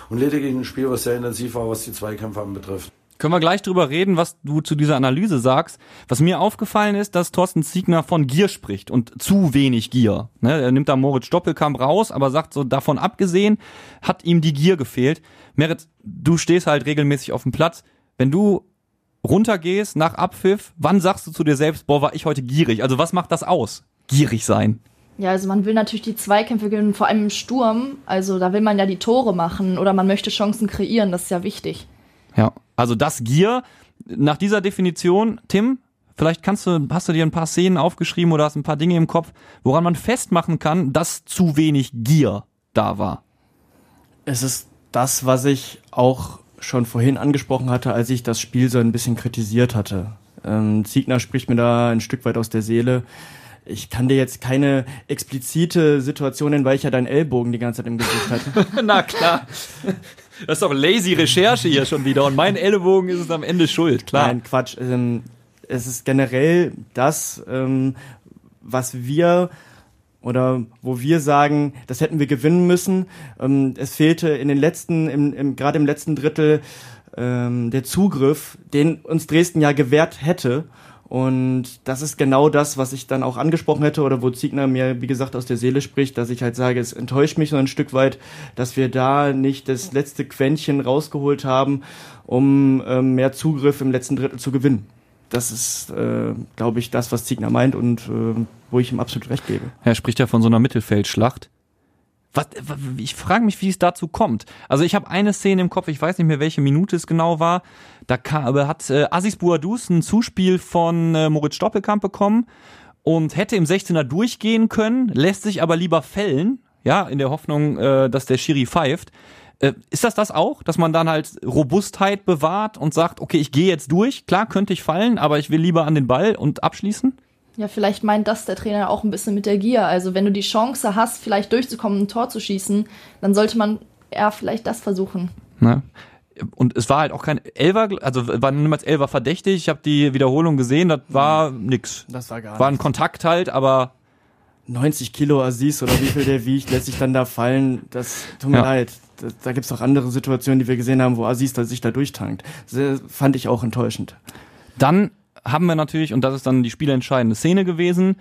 und lediglich ein Spiel, was sehr intensiv war, was die Zweikämpfe anbetrifft. Können wir gleich drüber reden, was du zu dieser Analyse sagst. Was mir aufgefallen ist, dass Thorsten Ziegner von Gier spricht und zu wenig Gier. Ne, er nimmt da Moritz Doppelkamp raus, aber sagt so, davon abgesehen, hat ihm die Gier gefehlt. Merit, du stehst halt regelmäßig auf dem Platz. Wenn du runtergehst nach Abpfiff, wann sagst du zu dir selbst, boah, war ich heute gierig? Also was macht das aus? Gierig sein. Ja, also man will natürlich die Zweikämpfe gewinnen, vor allem im Sturm. Also da will man ja die Tore machen oder man möchte Chancen kreieren, das ist ja wichtig. Ja, also das Gier, nach dieser Definition, Tim, vielleicht kannst du, hast du dir ein paar Szenen aufgeschrieben oder hast ein paar Dinge im Kopf, woran man festmachen kann, dass zu wenig Gier da war. Es ist das, was ich auch schon vorhin angesprochen hatte, als ich das Spiel so ein bisschen kritisiert hatte. Ähm, Ziegner spricht mir da ein Stück weit aus der Seele. Ich kann dir jetzt keine explizite Situation nennen, weil ich ja deinen Ellbogen die ganze Zeit im Gesicht hatte. Na klar. Das ist doch lazy Recherche hier schon wieder und mein Ellbogen ist es am Ende schuld, klar. Nein, Quatsch. Ähm, es ist generell das, ähm, was wir oder wo wir sagen, das hätten wir gewinnen müssen. Ähm, es fehlte in den letzten, im, im, gerade im letzten Drittel der Zugriff, den uns Dresden ja gewährt hätte. Und das ist genau das, was ich dann auch angesprochen hätte oder wo Ziegner mir, wie gesagt, aus der Seele spricht, dass ich halt sage, es enttäuscht mich so ein Stück weit, dass wir da nicht das letzte Quäntchen rausgeholt haben, um ähm, mehr Zugriff im letzten Drittel zu gewinnen. Das ist, äh, glaube ich, das, was Ziegner meint und äh, wo ich ihm absolut recht gebe. Er spricht ja von so einer Mittelfeldschlacht. Was, ich frage mich, wie es dazu kommt. Also ich habe eine Szene im Kopf, ich weiß nicht mehr, welche Minute es genau war. Da kam, hat äh, Aziz Bouadous ein Zuspiel von äh, Moritz Stoppelkamp bekommen und hätte im 16er durchgehen können, lässt sich aber lieber fällen, ja, in der Hoffnung, äh, dass der Schiri pfeift. Äh, ist das das auch, dass man dann halt Robustheit bewahrt und sagt, okay, ich gehe jetzt durch, klar könnte ich fallen, aber ich will lieber an den Ball und abschließen? Ja, vielleicht meint das der Trainer auch ein bisschen mit der Gier. Also wenn du die Chance hast, vielleicht durchzukommen, ein Tor zu schießen, dann sollte man eher vielleicht das versuchen. Na? Und es war halt auch kein Elver, also war niemals Elver verdächtig. Ich habe die Wiederholung gesehen, das war nix. Das war gar War ein Kontakt halt, aber 90 Kilo Aziz oder wie viel der wiegt, lässt sich dann da fallen. Das tut mir Ja. leid. Da, da gibt's auch andere Situationen, die wir gesehen haben, wo Aziz da sich da durchtankt. Das fand ich auch enttäuschend. Dann haben wir natürlich, und das ist dann die spielentscheidende Szene gewesen,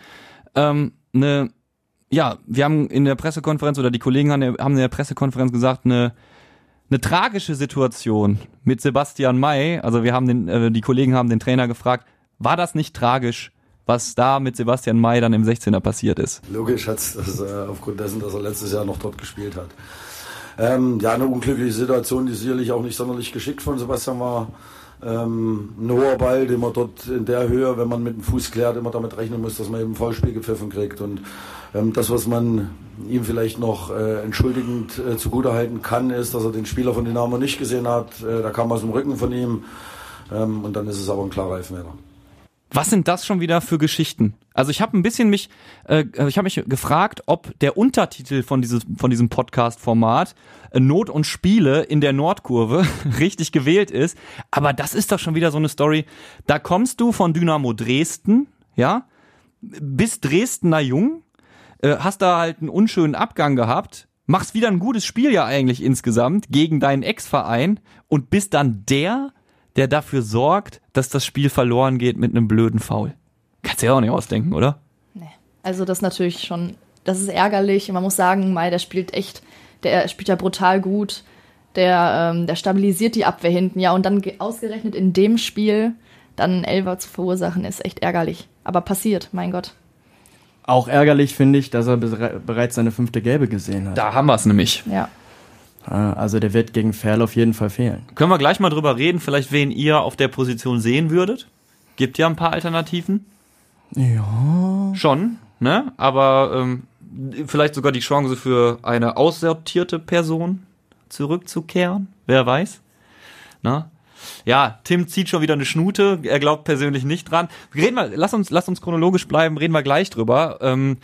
ähm, eine, ja, wir haben in der Pressekonferenz oder die Kollegen haben in der Pressekonferenz gesagt, eine, eine tragische Situation mit Sebastian May. Also wir haben den, äh, die Kollegen haben den Trainer gefragt, war das nicht tragisch, was da mit Sebastian May dann im 16er passiert ist? Logisch hat es äh, aufgrund dessen, dass er letztes Jahr noch dort gespielt hat. Ähm, ja, eine unglückliche Situation, die sicherlich auch nicht sonderlich geschickt von Sebastian war. Ähm, ein hoher Ball, den man dort in der Höhe, wenn man mit dem Fuß klärt, immer damit rechnen muss, dass man eben Foulspiel gepfiffen kriegt. Und ähm, das, was man ihm vielleicht noch äh, entschuldigend äh, zugutehalten kann, ist, dass er den Spieler von Dynamo nicht gesehen hat. Äh, da kam aus dem Rücken von ihm. Ähm, und dann ist es aber ein klarer Elfmeter. Was sind das schon wieder für Geschichten? Also ich habe ein bisschen mich, äh, ich habe mich gefragt, ob der Untertitel von, dieses, von diesem Podcast-Format äh, Not und Spiele in der Nordkurve richtig gewählt ist. Aber das ist doch schon wieder so eine Story. Da kommst du von Dynamo Dresden, ja, bist Dresdner Jung, äh, hast da halt einen unschönen Abgang gehabt, machst wieder ein gutes Spiel ja eigentlich insgesamt gegen deinen Ex-Verein und bist dann der, der dafür sorgt, dass das Spiel verloren geht mit einem blöden Foul. Kannst du ja auch nicht ausdenken, oder? Nee. Also das ist natürlich schon, das ist ärgerlich. Man muss sagen, Mai, der spielt echt, der spielt ja brutal gut. Der, ähm, der stabilisiert die Abwehr hinten, ja, und dann ausgerechnet in dem Spiel dann einen Elfer zu verursachen, ist echt ärgerlich. Aber passiert, mein Gott. Auch ärgerlich finde ich, dass er bereits seine fünfte Gelbe gesehen hat. Da haben wir es nämlich. Ja. Also der wird gegen Ferl auf jeden Fall fehlen. Können wir gleich mal drüber reden, vielleicht wen ihr auf der Position sehen würdet? Gibt ja ein paar Alternativen. Ja. Schon, ne? Aber ähm, vielleicht sogar die Chance für eine aussortierte Person zurückzukehren. Wer weiß. Na? Ja, Tim zieht schon wieder eine Schnute. Er glaubt persönlich nicht dran. Reden wir, lass uns, lass uns chronologisch bleiben. Reden wir gleich drüber. Ähm,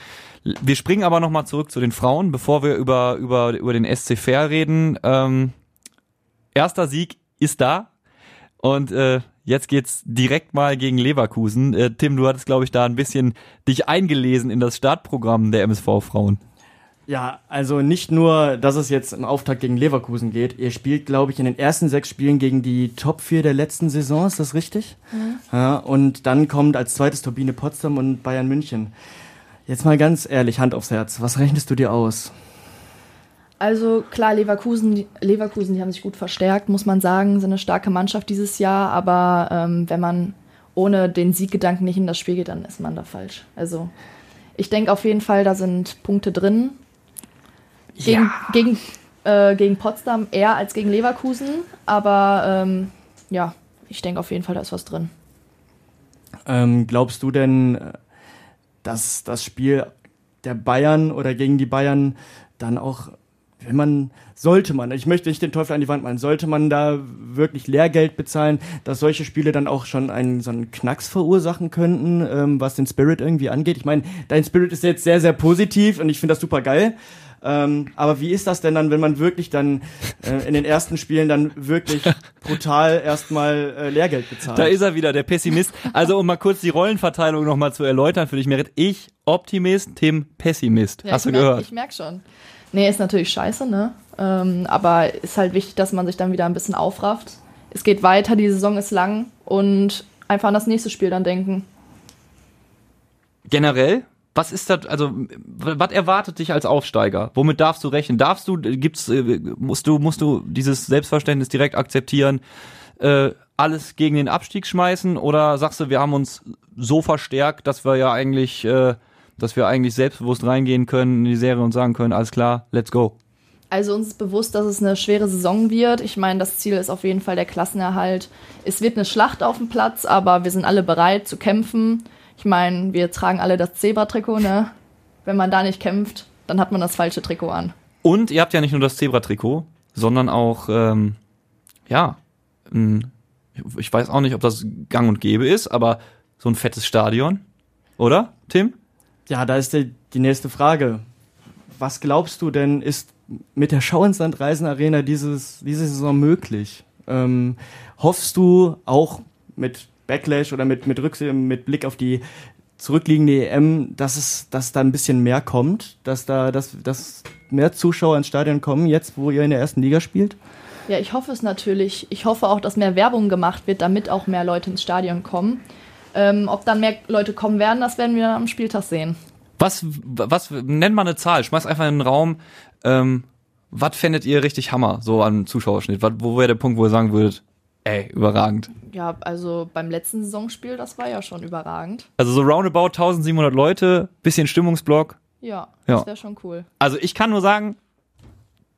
wir springen aber nochmal zurück zu den Frauen, bevor wir über, über, über den SC Fair reden. Ähm, erster Sieg ist da. Und äh, jetzt geht's direkt mal gegen Leverkusen. Äh, Tim, du hattest, glaube ich, da ein bisschen dich eingelesen in das Startprogramm der MSV-Frauen. Ja, also nicht nur, dass es jetzt im Auftakt gegen Leverkusen geht. Ihr spielt, glaube ich, in den ersten sechs Spielen gegen die Top 4 der letzten Saison, ist das richtig? Mhm. Ja, und dann kommt als zweites Turbine Potsdam und Bayern München. Jetzt mal ganz ehrlich, Hand aufs Herz, was rechnest du dir aus? Also klar, Leverkusen, Leverkusen, die haben sich gut verstärkt, muss man sagen, sind eine starke Mannschaft dieses Jahr, aber ähm, wenn man ohne den Sieggedanken nicht in das Spiel geht, dann ist man da falsch. Also ich denke auf jeden Fall, da sind Punkte drin. Gegen, ja. gegen, äh, gegen Potsdam eher als gegen Leverkusen, aber ähm, ja, ich denke auf jeden Fall, da ist was drin. Ähm, glaubst du denn, dass das Spiel der Bayern oder gegen die Bayern dann auch, wenn man, sollte man, ich möchte nicht den Teufel an die Wand malen, sollte man da wirklich Lehrgeld bezahlen, dass solche Spiele dann auch schon einen, so einen Knacks verursachen könnten, ähm, was den Spirit irgendwie angeht? Ich meine, dein Spirit ist jetzt sehr, sehr positiv und ich finde das super geil. Ähm, aber wie ist das denn dann, wenn man wirklich dann äh, in den ersten Spielen dann wirklich brutal erstmal äh, Lehrgeld bezahlt? Da ist er wieder, der Pessimist. Also um mal kurz die Rollenverteilung nochmal zu erläutern für dich, Merit. Ich Optimist, Tim Pessimist. Ja, Hast du merk, gehört? Ich merk schon. Nee, ist natürlich scheiße, ne? Ähm, aber ist halt wichtig, dass man sich dann wieder ein bisschen aufrafft. Es geht weiter, die Saison ist lang und einfach an das nächste Spiel dann denken. Generell was ist das, also, was erwartet dich als Aufsteiger? Womit darfst du rechnen? Darfst du, gibt's, äh, musst du, musst du dieses Selbstverständnis direkt akzeptieren, äh, alles gegen den Abstieg schmeißen? Oder sagst du, wir haben uns so verstärkt, dass wir ja eigentlich, äh, dass wir eigentlich selbstbewusst reingehen können in die Serie und sagen können, alles klar, let's go? Also uns ist bewusst, dass es eine schwere Saison wird. Ich meine, das Ziel ist auf jeden Fall der Klassenerhalt. Es wird eine Schlacht auf dem Platz, aber wir sind alle bereit zu kämpfen. Ich meine, wir tragen alle das Zebra-Trikot, ne? Wenn man da nicht kämpft, dann hat man das falsche Trikot an. Und ihr habt ja nicht nur das Zebra-Trikot, sondern auch, ähm, ja, ich weiß auch nicht, ob das gang und gäbe ist, aber so ein fettes Stadion, oder, Tim? Ja, da ist die, die nächste Frage. Was glaubst du denn, ist mit der Schau ins Land Reisen Arena dieses, diese Saison möglich? Ähm, hoffst du auch mit Backlash oder mit, mit Rücksicht, mit Blick auf die zurückliegende EM, dass es, dass da ein bisschen mehr kommt, dass da, dass, dass mehr Zuschauer ins Stadion kommen, jetzt, wo ihr in der ersten Liga spielt? Ja, ich hoffe es natürlich. Ich hoffe auch, dass mehr Werbung gemacht wird, damit auch mehr Leute ins Stadion kommen. Ähm, ob dann mehr Leute kommen werden, das werden wir am Spieltag sehen. Was, was, nenn mal eine Zahl, schmeiß einfach in den Raum, ähm, was fändet ihr richtig Hammer, so an Zuschauerschnitt? wo wäre der Punkt, wo ihr sagen würdet, ey, überragend? Ja, also beim letzten Saisonspiel, das war ja schon überragend. Also so roundabout 1700 Leute, bisschen Stimmungsblock. Ja, das ja. wäre schon cool. Also ich kann nur sagen,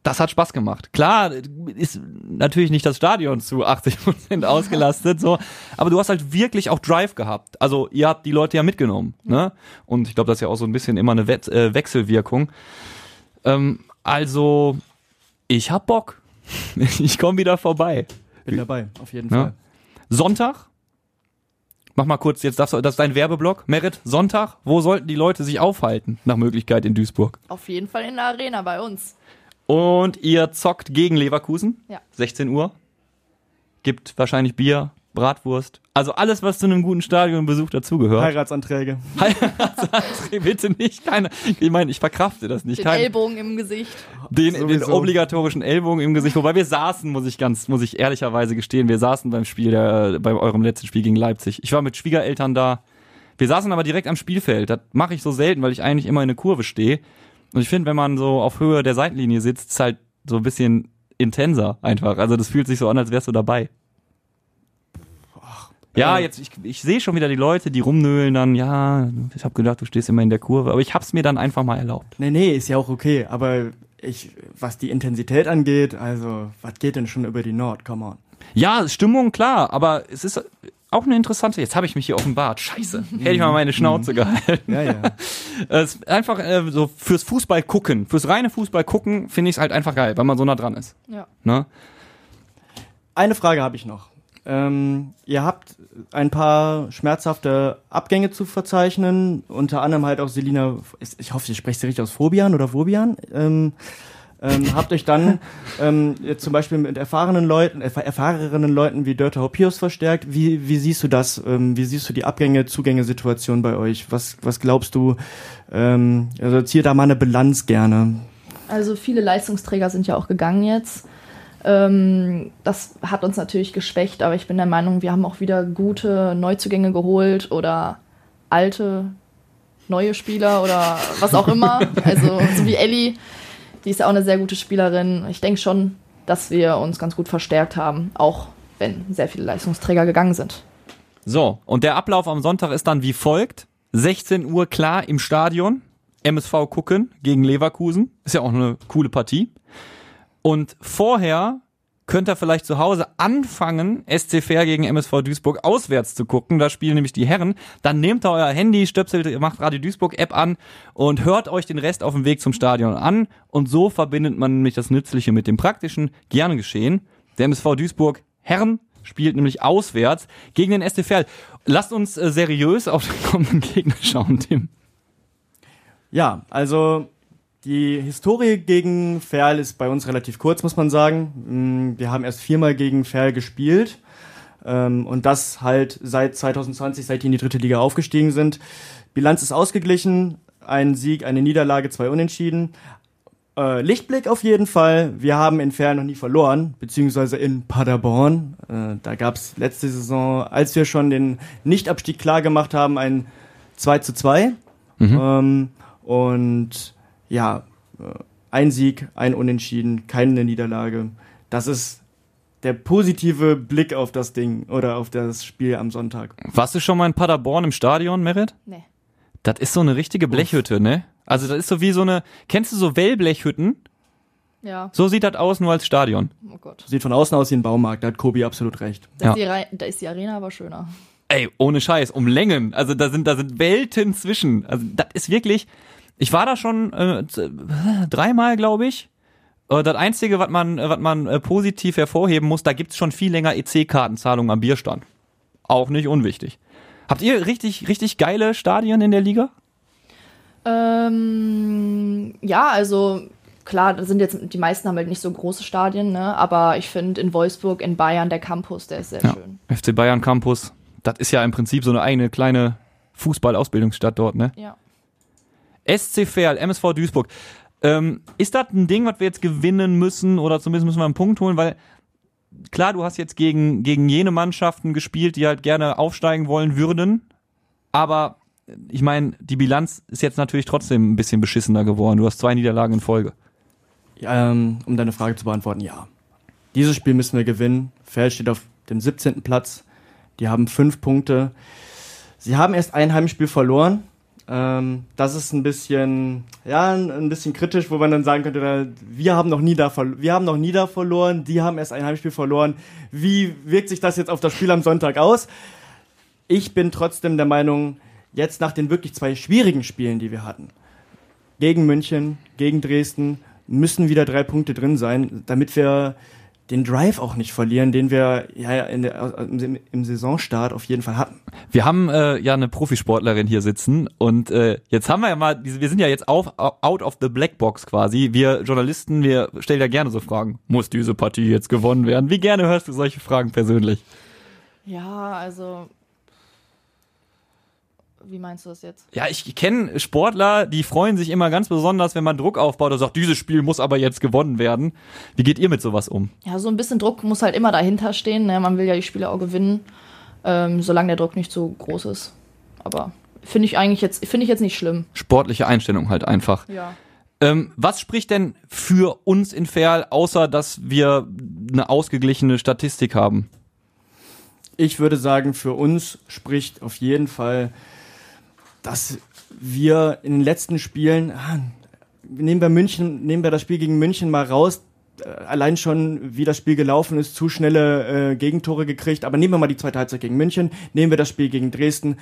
das hat Spaß gemacht. Klar, ist natürlich nicht das Stadion zu 80 Prozent ausgelastet, so, aber du hast halt wirklich auch Drive gehabt. Also ihr habt die Leute ja mitgenommen, ne? Und ich glaube, das ist ja auch so ein bisschen immer eine We äh, Wechselwirkung. Ähm, also ich hab Bock. ich komme wieder vorbei. Bin dabei, auf jeden Ja. Fall. Sonntag. Mach mal kurz, jetzt darfst du, das ist dein Werbeblock. Merit, Sonntag, wo sollten die Leute sich aufhalten, nach Möglichkeit in Duisburg? Auf jeden Fall in der Arena bei uns. Und ihr zockt gegen Leverkusen. Ja. 16 Uhr. Gibt wahrscheinlich Bier, Bratwurst. Also alles, was zu einem guten Stadionbesuch dazugehört. Heiratsanträge. Bitte nicht, keine. Ich meine, ich verkrafte das nicht. Den Kein, Ellbogen im Gesicht. den, den obligatorischen Ellbogen im Gesicht. Wobei wir saßen, muss ich ganz, muss ich ehrlicherweise gestehen, wir saßen beim Spiel, der, bei eurem letzten Spiel gegen Leipzig. Ich war mit Schwiegereltern da. Wir saßen aber direkt am Spielfeld. Das mache ich so selten, weil ich eigentlich immer in eine Kurve stehe. Und ich finde, wenn man so auf Höhe der Seitenlinie sitzt, ist halt so ein bisschen intenser einfach. Also das fühlt sich so an, als wärst du dabei. Ja, jetzt, ich, ich sehe schon wieder die Leute, die rumnöhlen dann, ja, ich habe gedacht, du stehst immer in der Kurve, aber ich hab's mir dann einfach mal erlaubt. Nee, nee, ist ja auch okay, aber ich, was die Intensität angeht, also, was geht denn schon über die Nord? Come on. Ja, Stimmung, klar, aber es ist auch eine interessante, jetzt habe ich mich hier offenbart, scheiße, hätte ich mal meine Schnauze gehalten. Ja, ja. Es ist einfach äh, so fürs Fußball gucken, fürs reine Fußball gucken, finde ich es halt einfach geil, weil man so nah dran ist. Ja. Ne? Eine Frage habe ich noch. Ähm, ihr habt ein paar schmerzhafte Abgänge zu verzeichnen, unter anderem halt auch Selina, ich hoffe, ich spreche sie richtig aus, Fobian oder Fobian. Ähm, ähm, habt euch dann ähm, jetzt zum Beispiel mit erfahrenen Leuten, erf erfahreneren Leuten wie Dörter Hopius verstärkt. Wie, wie siehst du das? Ähm, wie siehst du die Abgänge, Zugänge-Situation bei euch? Was, was glaubst du? Ähm, also zieh da mal eine Bilanz gerne. Also viele Leistungsträger sind ja auch gegangen jetzt. Ähm, das hat uns natürlich geschwächt, aber ich bin der Meinung, wir haben auch wieder gute Neuzugänge geholt oder alte neue Spieler oder was auch immer. Also so wie Ellie, die ist auch eine sehr gute Spielerin. Ich denke schon, dass wir uns ganz gut verstärkt haben, auch wenn sehr viele Leistungsträger gegangen sind. So, und der Ablauf am Sonntag ist dann wie folgt. 16 Uhr klar im Stadion. MSV gucken gegen Leverkusen. Ist ja auch eine coole Partie. Und vorher könnt ihr vielleicht zu Hause anfangen, SC Fair gegen MSV Duisburg auswärts zu gucken. Da spielen nämlich die Herren. Dann nehmt ihr euer Handy, stöpselt, macht Radio Duisburg App an und hört euch den Rest auf dem Weg zum Stadion an. Und so verbindet man nämlich das Nützliche mit dem Praktischen. Gerne geschehen. Der MSV Duisburg Herren spielt nämlich auswärts gegen den SC Verl. Lasst uns äh, seriös auf den kommenden Gegner schauen, Tim. Ja, also die Historie gegen Ferl ist bei uns relativ kurz, muss man sagen. Mm, Wir haben erst viermal gegen Ferl gespielt. Ähm, Und das halt seit 2020, seit die in die dritte Liga aufgestiegen sind. Bilanz ist ausgeglichen. Ein Sieg, eine Niederlage, zwei Unentschieden. Äh, Lichtblick auf jeden Fall. Wir haben in Ferl noch nie verloren, beziehungsweise in Paderborn. Äh, da gab's letzte Saison, als wir schon den Nichtabstieg klar gemacht haben, ein 2 zu 2. Ähm, und ja, äh, ein Sieg, ein Unentschieden, keine Niederlage. Das ist der positive Blick auf das Ding oder auf das Spiel am Sonntag. Warst du schon mal in Paderborn im Stadion, Merit? Nee. Das ist so eine richtige Blechhütte, ne? Also das ist so wie so eine, kennst du so Wellblechhütten? Ja, So sieht das aus, nur als Stadion. oh Gott. Sieht von außen aus wie ein Baumarkt, da hat Kobi absolut recht. Da, Ja. ist die da ist die Arena aber schöner. Ey, ohne Scheiß, um Längen. Also da sind, da sind Welten zwischen. Also das ist wirklich, ich war da schon äh, dreimal, glaube ich. Äh, Das Einzige, was man, äh, was man äh, positiv hervorheben muss, da gibt's schon viel länger EC-Kartenzahlungen am Bierstand. Auch nicht unwichtig. Habt ihr richtig, richtig geile Stadien in der Liga? Ähm, ja, also klar, sind jetzt die meisten haben halt nicht so große Stadien, ne? Aber ich finde in Wolfsburg, in Bayern, der Campus, der ist sehr schön. FC Bayern Campus. Das ist ja im Prinzip so eine eigene kleine Fußball-Ausbildungsstadt dort, ne? Ja. SC Verl, MSV Duisburg. Ähm, ist das ein Ding, was wir jetzt gewinnen müssen oder zumindest müssen wir einen Punkt holen? Weil klar, du hast jetzt gegen, gegen jene Mannschaften gespielt, die halt gerne aufsteigen wollen würden. Aber ich meine, die Bilanz ist jetzt natürlich trotzdem ein bisschen beschissener geworden. Du hast zwei Niederlagen in Folge. Ähm, um deine Frage zu beantworten, ja. Dieses Spiel müssen wir gewinnen. Ferl steht auf dem 17. Platz. Die haben fünf Punkte. Sie haben erst ein Heimspiel verloren. Ähm, das ist ein bisschen, ja, ein bisschen kritisch, wo man dann sagen könnte, wir haben noch nie da, wir haben noch nie da verloren, die haben erst ein Heimspiel verloren. Wie wirkt sich das jetzt auf das Spiel am Sonntag aus? Ich bin trotzdem der Meinung, jetzt nach den wirklich zwei schwierigen Spielen, die wir hatten, gegen München, gegen Dresden, müssen wieder drei Punkte drin sein, damit wir den Drive auch nicht verlieren, den wir ja in der, im, im Saisonstart auf jeden Fall hatten. Wir haben äh, ja eine Profisportlerin hier sitzen und äh, jetzt haben wir ja mal, wir sind ja jetzt auf, out of the black box quasi. Wir Journalisten, wir stellen ja gerne so Fragen. Muss diese Partie jetzt gewonnen werden? Wie gerne hörst du solche Fragen persönlich? Ja, also wie meinst du das jetzt? Ja, ich kenne Sportler, die freuen sich immer ganz besonders, wenn man Druck aufbaut und sagt, dieses Spiel muss aber jetzt gewonnen werden. Wie geht ihr mit sowas um? Ja, so ein bisschen Druck muss halt immer dahinter stehen. Ne? Man will ja die Spiele auch gewinnen, ähm, solange der Druck nicht so groß ist. Aber finde ich eigentlich jetzt, finde ich jetzt nicht schlimm. Sportliche Einstellung halt einfach. Ja. Ähm, was spricht denn für uns in Ferl, außer dass wir eine ausgeglichene Statistik haben? Ich würde sagen, für uns spricht auf jeden Fall dass wir in den letzten Spielen, ah, nehmen wir München, nehmen wir das Spiel gegen München mal raus, äh, allein schon, wie das Spiel gelaufen ist, zu schnelle äh, Gegentore gekriegt. Aber nehmen wir mal die zweite Halbzeit gegen München, nehmen wir das Spiel gegen Dresden.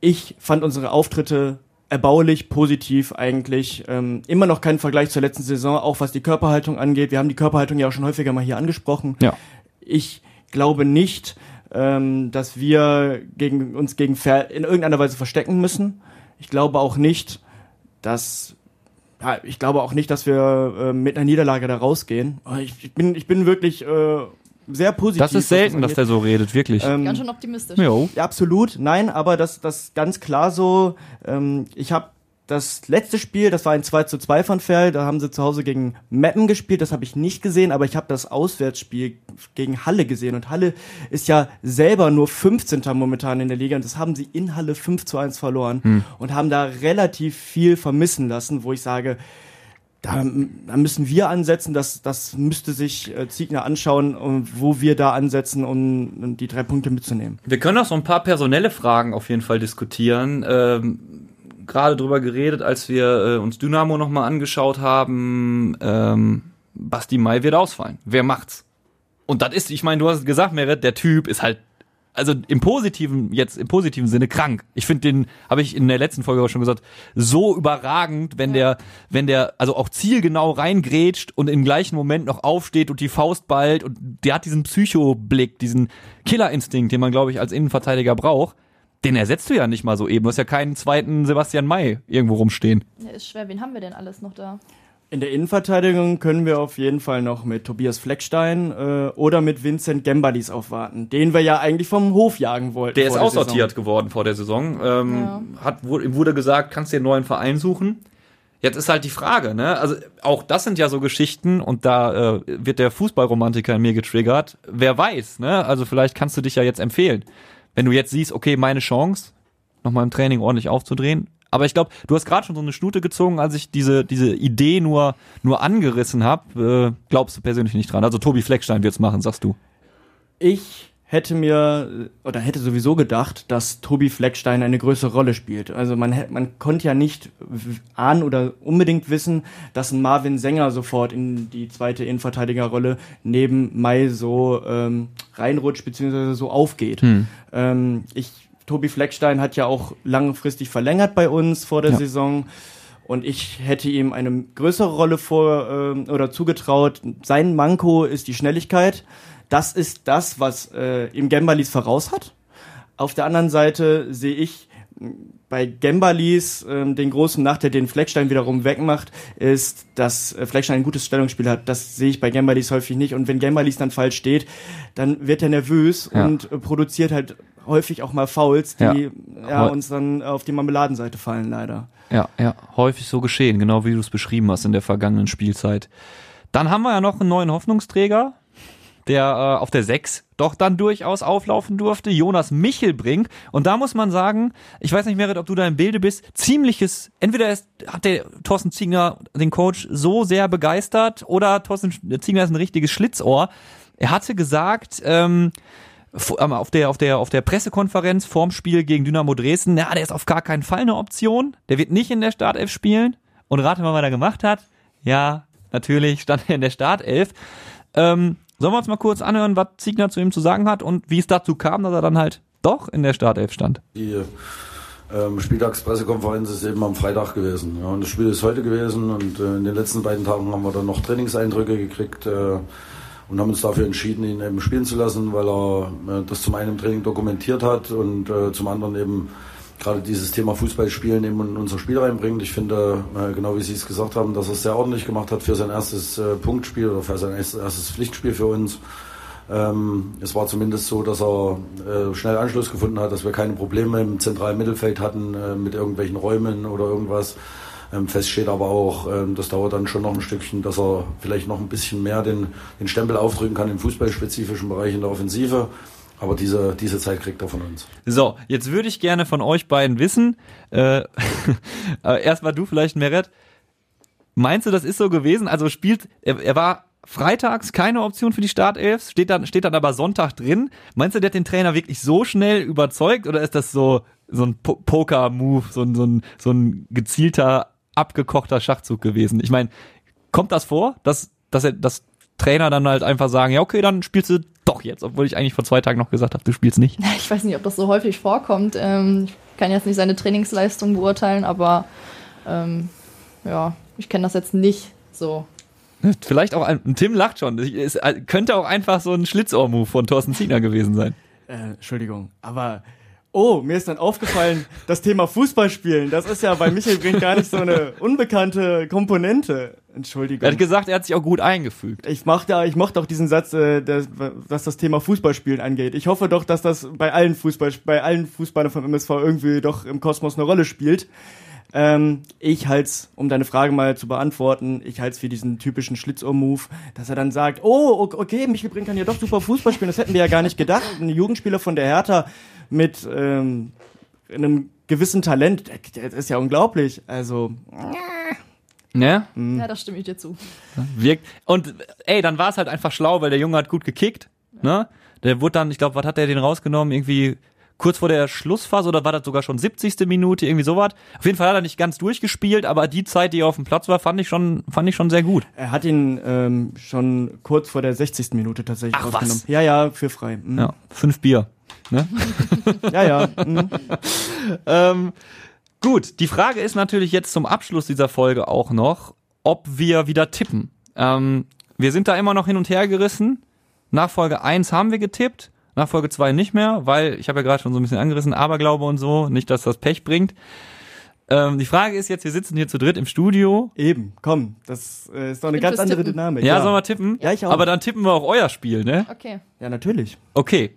Ich fand unsere Auftritte erbaulich, positiv eigentlich. Ähm, immer noch kein Vergleich zur letzten Saison, auch was die Körperhaltung angeht. Wir haben die Körperhaltung ja auch schon häufiger mal hier angesprochen. Ja. Ich glaube nicht, ähm, dass wir gegen, uns gegen Ver in irgendeiner Weise verstecken müssen. Ich glaube auch nicht, dass ja, ich glaube auch nicht, dass wir äh, mit einer Niederlage da rausgehen. Ich, ich bin, ich bin wirklich äh, sehr positiv. Das ist selten, das dass der so redet, wirklich. Ähm, Ganz schön optimistisch. Jo. Ja, absolut. Nein, aber das, das ganz klar so. Ähm, ich habe das letzte Spiel, das war ein 2 zu 2 von Ferl, da haben sie zu Hause gegen Meppen gespielt, das habe ich nicht gesehen, aber ich habe das Auswärtsspiel gegen Halle gesehen und Halle ist ja selber nur 15. momentan in der Liga und das haben sie in Halle 5 zu 1 verloren hm. und haben da relativ viel vermissen lassen, wo ich sage, da, da müssen wir ansetzen, das, das müsste sich äh, Ziegner anschauen, wo wir da ansetzen, um, um die drei Punkte mitzunehmen. Wir können auch so ein paar personelle Fragen auf jeden Fall diskutieren. Ähm gerade drüber geredet, als wir äh, uns Dynamo nochmal angeschaut haben. Ähm, Basti Mai wird ausfallen. Wer macht's? Und das ist, ich meine, du hast gesagt, Merit, der Typ ist halt, also im positiven, jetzt im positiven Sinne krank. Ich finde den, habe ich in der letzten Folge auch schon gesagt, so überragend, wenn der, wenn der, also auch zielgenau reingrätscht und im gleichen Moment noch aufsteht und die Faust ballt und der hat diesen Psychoblick, diesen Killerinstinkt, den man, glaube ich, als Innenverteidiger braucht den ersetzt du ja nicht mal so eben. Du hast ja keinen zweiten Sebastian May irgendwo rumstehen. Ja, ist schwer. Wen haben wir denn alles noch da? In der Innenverteidigung können wir auf jeden Fall noch mit Tobias Fleckstein äh, oder mit Vincent Gembalis aufwarten, den wir ja eigentlich vom Hof jagen wollten. Der ist aussortiert geworden vor der Saison. Ähm, ja. hat, wurde gesagt, kannst dir einen neuen Verein suchen. Jetzt ist halt die Frage, ne? Also auch das sind ja so Geschichten und da äh, wird der Fußballromantiker in mir getriggert. Wer weiß, ne? Also vielleicht kannst du dich ja jetzt empfehlen wenn du jetzt siehst, okay, meine Chance, nochmal im Training ordentlich aufzudrehen. Aber ich glaube, du hast gerade schon so eine Schnute gezogen, als ich diese, diese Idee nur, nur angerissen habe. Äh, glaubst du persönlich nicht dran? Also Tobi Fleckstein wird's machen, sagst du. Ich hätte mir oder hätte sowieso gedacht, dass Tobi Fleckstein eine größere Rolle spielt. Also man, man konnte ja nicht ahnen oder unbedingt wissen, dass ein Marvin Sänger sofort in die zweite Innenverteidigerrolle neben Mai so ähm, reinrutscht bzw. so aufgeht. Hm. Ähm, ich, Tobi Fleckstein hat ja auch langfristig verlängert bei uns vor der ja. Saison. Und ich hätte ihm eine größere Rolle vor äh, oder zugetraut. Sein Manko ist die Schnelligkeit das ist das, was äh, im Gembalis voraus hat. Auf der anderen Seite sehe ich bei Gembalis äh, den großen Nachteil, den Fleckstein wiederum wegmacht, ist, dass äh, Fleckstein ein gutes Stellungsspiel hat. Das sehe ich bei Gembalis häufig nicht. Und wenn Gembalis dann falsch steht, dann wird er nervös ja. und äh, produziert halt häufig auch mal Fouls, die ja. ja. uns dann auf die Marmeladenseite fallen, leider. Ja, ja, häufig so geschehen, genau wie du es beschrieben hast in der vergangenen Spielzeit. Dann haben wir ja noch einen neuen Hoffnungsträger, der äh, auf der 6 doch dann durchaus auflaufen durfte, Jonas Michelbrink. Und da muss man sagen, ich weiß nicht, Merit, ob du da im Bilde bist, ziemliches, entweder ist, hat der Thorsten Ziegner den Coach so sehr begeistert oder Thorsten Ziegner ist ein richtiges Schlitzohr. Er hatte gesagt, ähm, ähm, auf der, auf der, auf der Pressekonferenz vorm Spiel gegen Dynamo Dresden, ja, der ist auf gar keinen Fall eine Option. Der wird nicht in der Startelf spielen. Und rate mal, was er gemacht hat. Ja, natürlich stand er in der Startelf. Ähm, sollen wir uns mal kurz anhören, was Ziegner zu ihm zu sagen hat und wie es dazu kam, dass er dann halt doch in der Startelf stand? Die ähm, Spieltagspressekonferenz ist eben am Freitag gewesen. Ja, und das Spiel ist heute gewesen und äh, in den letzten beiden Tagen haben wir dann noch Trainingseindrücke gekriegt äh, und haben uns dafür entschieden, ihn eben spielen zu lassen, weil er äh, das zum einen im Training dokumentiert hat und äh, zum anderen eben gerade dieses Thema Fußballspielen eben in unser Spiel reinbringt. Ich finde, äh, genau wie Sie es gesagt haben, dass er es sehr ordentlich gemacht hat für sein erstes äh, Punktspiel oder für sein erstes, Pflichtspiel für uns. Ähm, es war zumindest so, dass er äh, schnell Anschluss gefunden hat, dass wir keine Probleme im zentralen Mittelfeld hatten mit irgendwelchen Räumen oder irgendwas. Ähm, fest steht aber auch, ähm, das dauert dann schon noch ein Stückchen, dass er vielleicht noch ein bisschen mehr den, den Stempel aufdrücken kann im fußballspezifischen Bereich in der Offensive. Aber diese, diese Zeit kriegt er von uns. So, jetzt würde ich gerne von euch beiden wissen, äh, äh, erstmal du vielleicht, Meret, meinst du, das ist so gewesen? Also spielt, er, er war freitags keine Option für die Startelf, steht dann, steht dann aber Sonntag drin. Meinst du, der hat den Trainer wirklich so schnell überzeugt oder ist das so, so ein Po- Poker-Move, so ein, so ein, so ein gezielter, abgekochter Schachzug gewesen? Ich meine, kommt das vor, dass, dass er, dass Trainer dann halt einfach sagen, ja, okay, dann spielst du doch jetzt, obwohl ich eigentlich vor zwei Tagen noch gesagt habe, du spielst nicht. Ich weiß nicht, ob das so häufig vorkommt. Ähm, ich kann jetzt nicht seine Trainingsleistung beurteilen, aber ähm, ja, ich kenne das jetzt nicht so. Vielleicht auch ein, Tim lacht schon. Es könnte auch einfach so ein Schlitzohr-Move von Thorsten Ziegner gewesen sein. Äh, Entschuldigung, aber oh, mir ist dann aufgefallen, das Thema Fußballspielen, das ist ja bei Michael Brink gar nicht so eine unbekannte Komponente. Entschuldigung. Er hat gesagt, er hat sich auch gut eingefügt. Ich mochte, ich mochte auch diesen Satz, äh, dass, was das Thema Fußballspielen angeht. Ich hoffe doch, dass das bei allen Fußball, bei allen Fußballern vom MSV irgendwie doch im Kosmos eine Rolle spielt. Ähm, ich halt's, um deine Frage mal zu beantworten, ich halt's für diesen typischen Schlitzohr-Move, dass er dann sagt, oh, okay, Michael Brink kann ja doch super Fußball spielen, das hätten wir ja gar nicht gedacht. Ein Jugendspieler von der Hertha mit ähm, einem gewissen Talent, der, der ist ja unglaublich. Also, Ne? Ja, das stimme ich dir zu. Wirkt. Und ey, dann war es halt einfach schlau, weil der Junge hat gut gekickt. Ne? Der wurde dann, ich glaube, was hat der den rausgenommen? Irgendwie kurz vor der Schlussphase oder war das sogar schon 70. Minute, irgendwie sowas. Auf jeden Fall hat er nicht ganz durchgespielt, aber die Zeit, die er auf dem Platz war, fand ich schon, fand ich schon sehr gut. Er hat ihn ähm, schon kurz vor der 60. Minute tatsächlich Ach, was? Ja, ja, für frei. Mhm. Ja, fünf Bier. Ne? ja. ja. Mhm. Ähm, gut, die Frage ist natürlich jetzt zum Abschluss dieser Folge auch noch, ob wir wieder tippen. Ähm, wir sind da immer noch hin und her gerissen. Nach Folge 1 haben wir getippt, nach Folge 2 nicht mehr, weil ich habe ja gerade schon so ein bisschen angerissen, Aberglaube und so, nicht, dass das Pech bringt. Ähm, die Frage ist jetzt, wir sitzen hier zu dritt im Studio. Eben, komm, das äh, ist doch eine ganz andere Tippen. Dynamik. Ja, sollen wir tippen? Ja, ich auch. Aber dann tippen wir auch euer Spiel, ne? Okay. ja, natürlich. Okay.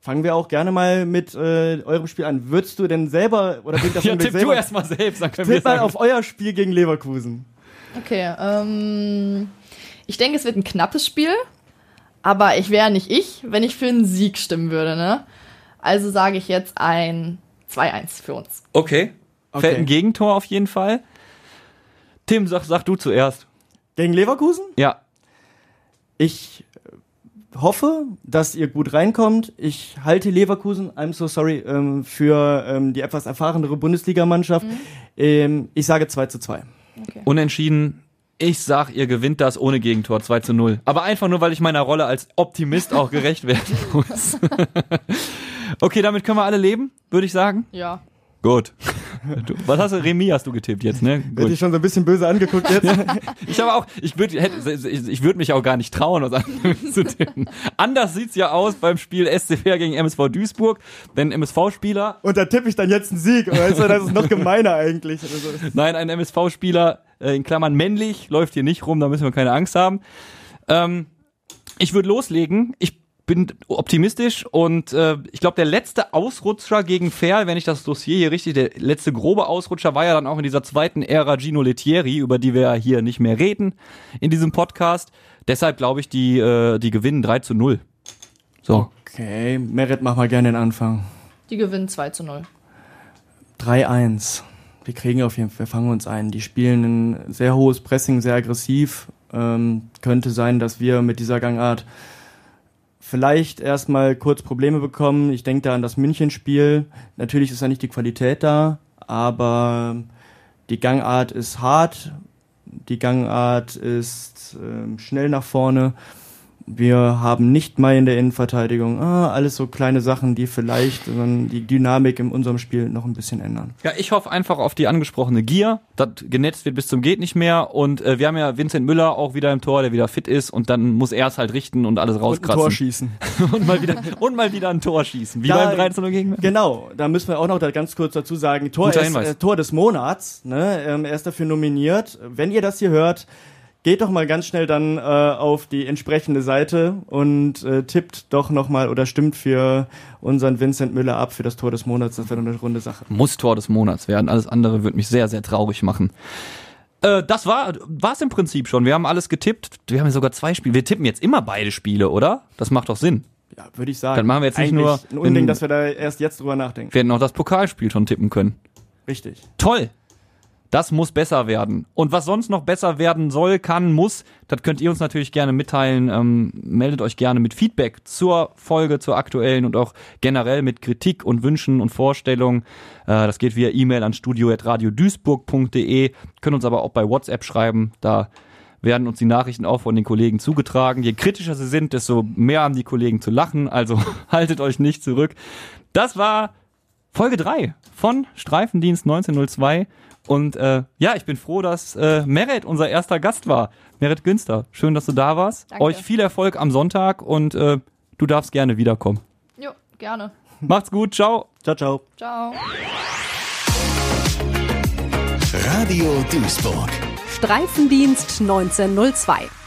Fangen wir auch gerne mal mit äh, eurem Spiel an. Würdest du denn selber, oder bringt das Ja, schon tipp du selber, erstmal selbst, dann können wir tipp mal sagen. auf euer Spiel gegen Leverkusen. Okay, ähm, ich denke, es wird ein knappes Spiel, aber ich wäre nicht ich, wenn ich für einen Sieg stimmen würde, ne? Also sage ich jetzt ein 2-1 für uns. Okay. Okay. Fällt ein Gegentor auf jeden Fall. Tim, sag, sag du zuerst. Gegen Leverkusen? Ja. Ich äh, hoffe, dass ihr gut reinkommt. Ich halte Leverkusen, I'm so sorry, ähm, für ähm, die etwas erfahrenere Bundesligamannschaft. Ähm, ich sage 2 zu 2. Unentschieden. Ich sag, ihr gewinnt das ohne Gegentor 2 zu 0. Aber einfach nur, weil ich meiner Rolle als Optimist auch gerecht werden muss. okay, damit können wir alle leben, würde ich sagen. Ja. Gut. Du, was hast du? Remi hast du getippt jetzt, ne? Wird dich Gut. schon so ein bisschen böse angeguckt jetzt? Ich habe auch, ich würde ich, ich würd mich auch gar nicht trauen, was anderes zu tippen. Anders sieht's ja aus beim Spiel SCR gegen MSV Duisburg, denn MSV-Spieler Und da tippe ich dann jetzt einen Sieg. Weißt du, das ist noch gemeiner eigentlich. Nein, ein MSV-Spieler, äh, in Klammern männlich, läuft hier nicht rum, da müssen wir keine Angst haben. Ähm, ich würde loslegen. Ich bin optimistisch und äh, ich glaube, der letzte Ausrutscher gegen Ferl, wenn ich das Dossier hier richtig, der letzte grobe Ausrutscher war ja dann auch in dieser zweiten Ära Gino Lettieri, über die wir ja hier nicht mehr reden in diesem Podcast. Deshalb glaube ich, die, äh, die gewinnen 3 zu 0. So. okay, Merit, mach mal gerne den Anfang. Die gewinnen 2 zu 0. 3-1. Wir kriegen auf jeden Fall, wir fangen uns ein. Die spielen ein sehr hohes Pressing, sehr aggressiv. Ähm, könnte sein, dass wir mit dieser Gangart vielleicht erstmal kurz Probleme bekommen. Ich denke da an das Münchenspiel. Natürlich ist da nicht die Qualität da, aber die Gangart ist hart, die Gangart ist ähm, schnell nach vorne. Wir haben nicht mal in der Innenverteidigung ah, alles so kleine Sachen, die vielleicht die Dynamik in unserem Spiel noch ein bisschen ändern. Ja, ich hoffe einfach auf die angesprochene Gier, dass genetzt wird bis zum geht nicht mehr und äh, wir haben ja Vincent Müller auch wieder im Tor, der wieder fit ist und dann muss er es halt richten und alles Und ein rauskratzen. Tor schießen. und mal wieder und mal wieder ein Tor schießen, wie Da- beim 13 gegen Genau, da müssen wir auch noch da ganz kurz dazu sagen, Tor, ist, äh, Tor des Monats, ne? ähm, er ist dafür nominiert. Wenn ihr das hier hört, geht doch mal ganz schnell dann äh, auf die entsprechende Seite und äh, tippt doch nochmal oder stimmt für unseren Vincent Müller ab für das Tor des Monats. Das wäre doch eine runde Sache. muss Tor des Monats werden. Alles andere würde mich sehr, sehr traurig machen. Äh, das war es im Prinzip schon. Wir haben alles getippt. Wir haben ja sogar zwei Spiele. Wir tippen jetzt immer beide Spiele, oder? Das macht doch Sinn. Ja, würde ich sagen. Dann machen wir jetzt nicht Eigentlich nur ein Unding, in- dass wir da erst jetzt drüber nachdenken. Wir hätten auch das Pokalspiel schon tippen können. Richtig. Toll! Das muss besser werden. Und was sonst noch besser werden soll, kann, muss, das könnt ihr uns natürlich gerne mitteilen. Ähm, meldet euch gerne mit Feedback zur Folge, zur aktuellen und auch generell mit Kritik und Wünschen und Vorstellungen. Äh, das geht via E-Mail an studio.radioduisburg.de. Können uns aber auch bei WhatsApp schreiben. Da werden uns die Nachrichten auch von den Kollegen zugetragen. Je kritischer sie sind, desto mehr haben die Kollegen zu lachen. Also haltet euch nicht zurück. Das war Folge 3 von Streifendienst 1902. Und äh, ja, ich bin froh, dass äh, Meret unser erster Gast war. Meret Günster, schön, dass du da warst. Danke. Euch viel Erfolg am Sonntag und äh, du darfst gerne wiederkommen. Jo, gerne. Macht's gut, ciao. Ciao, ciao. Ciao. Radio Duisburg. Streifendienst 1902.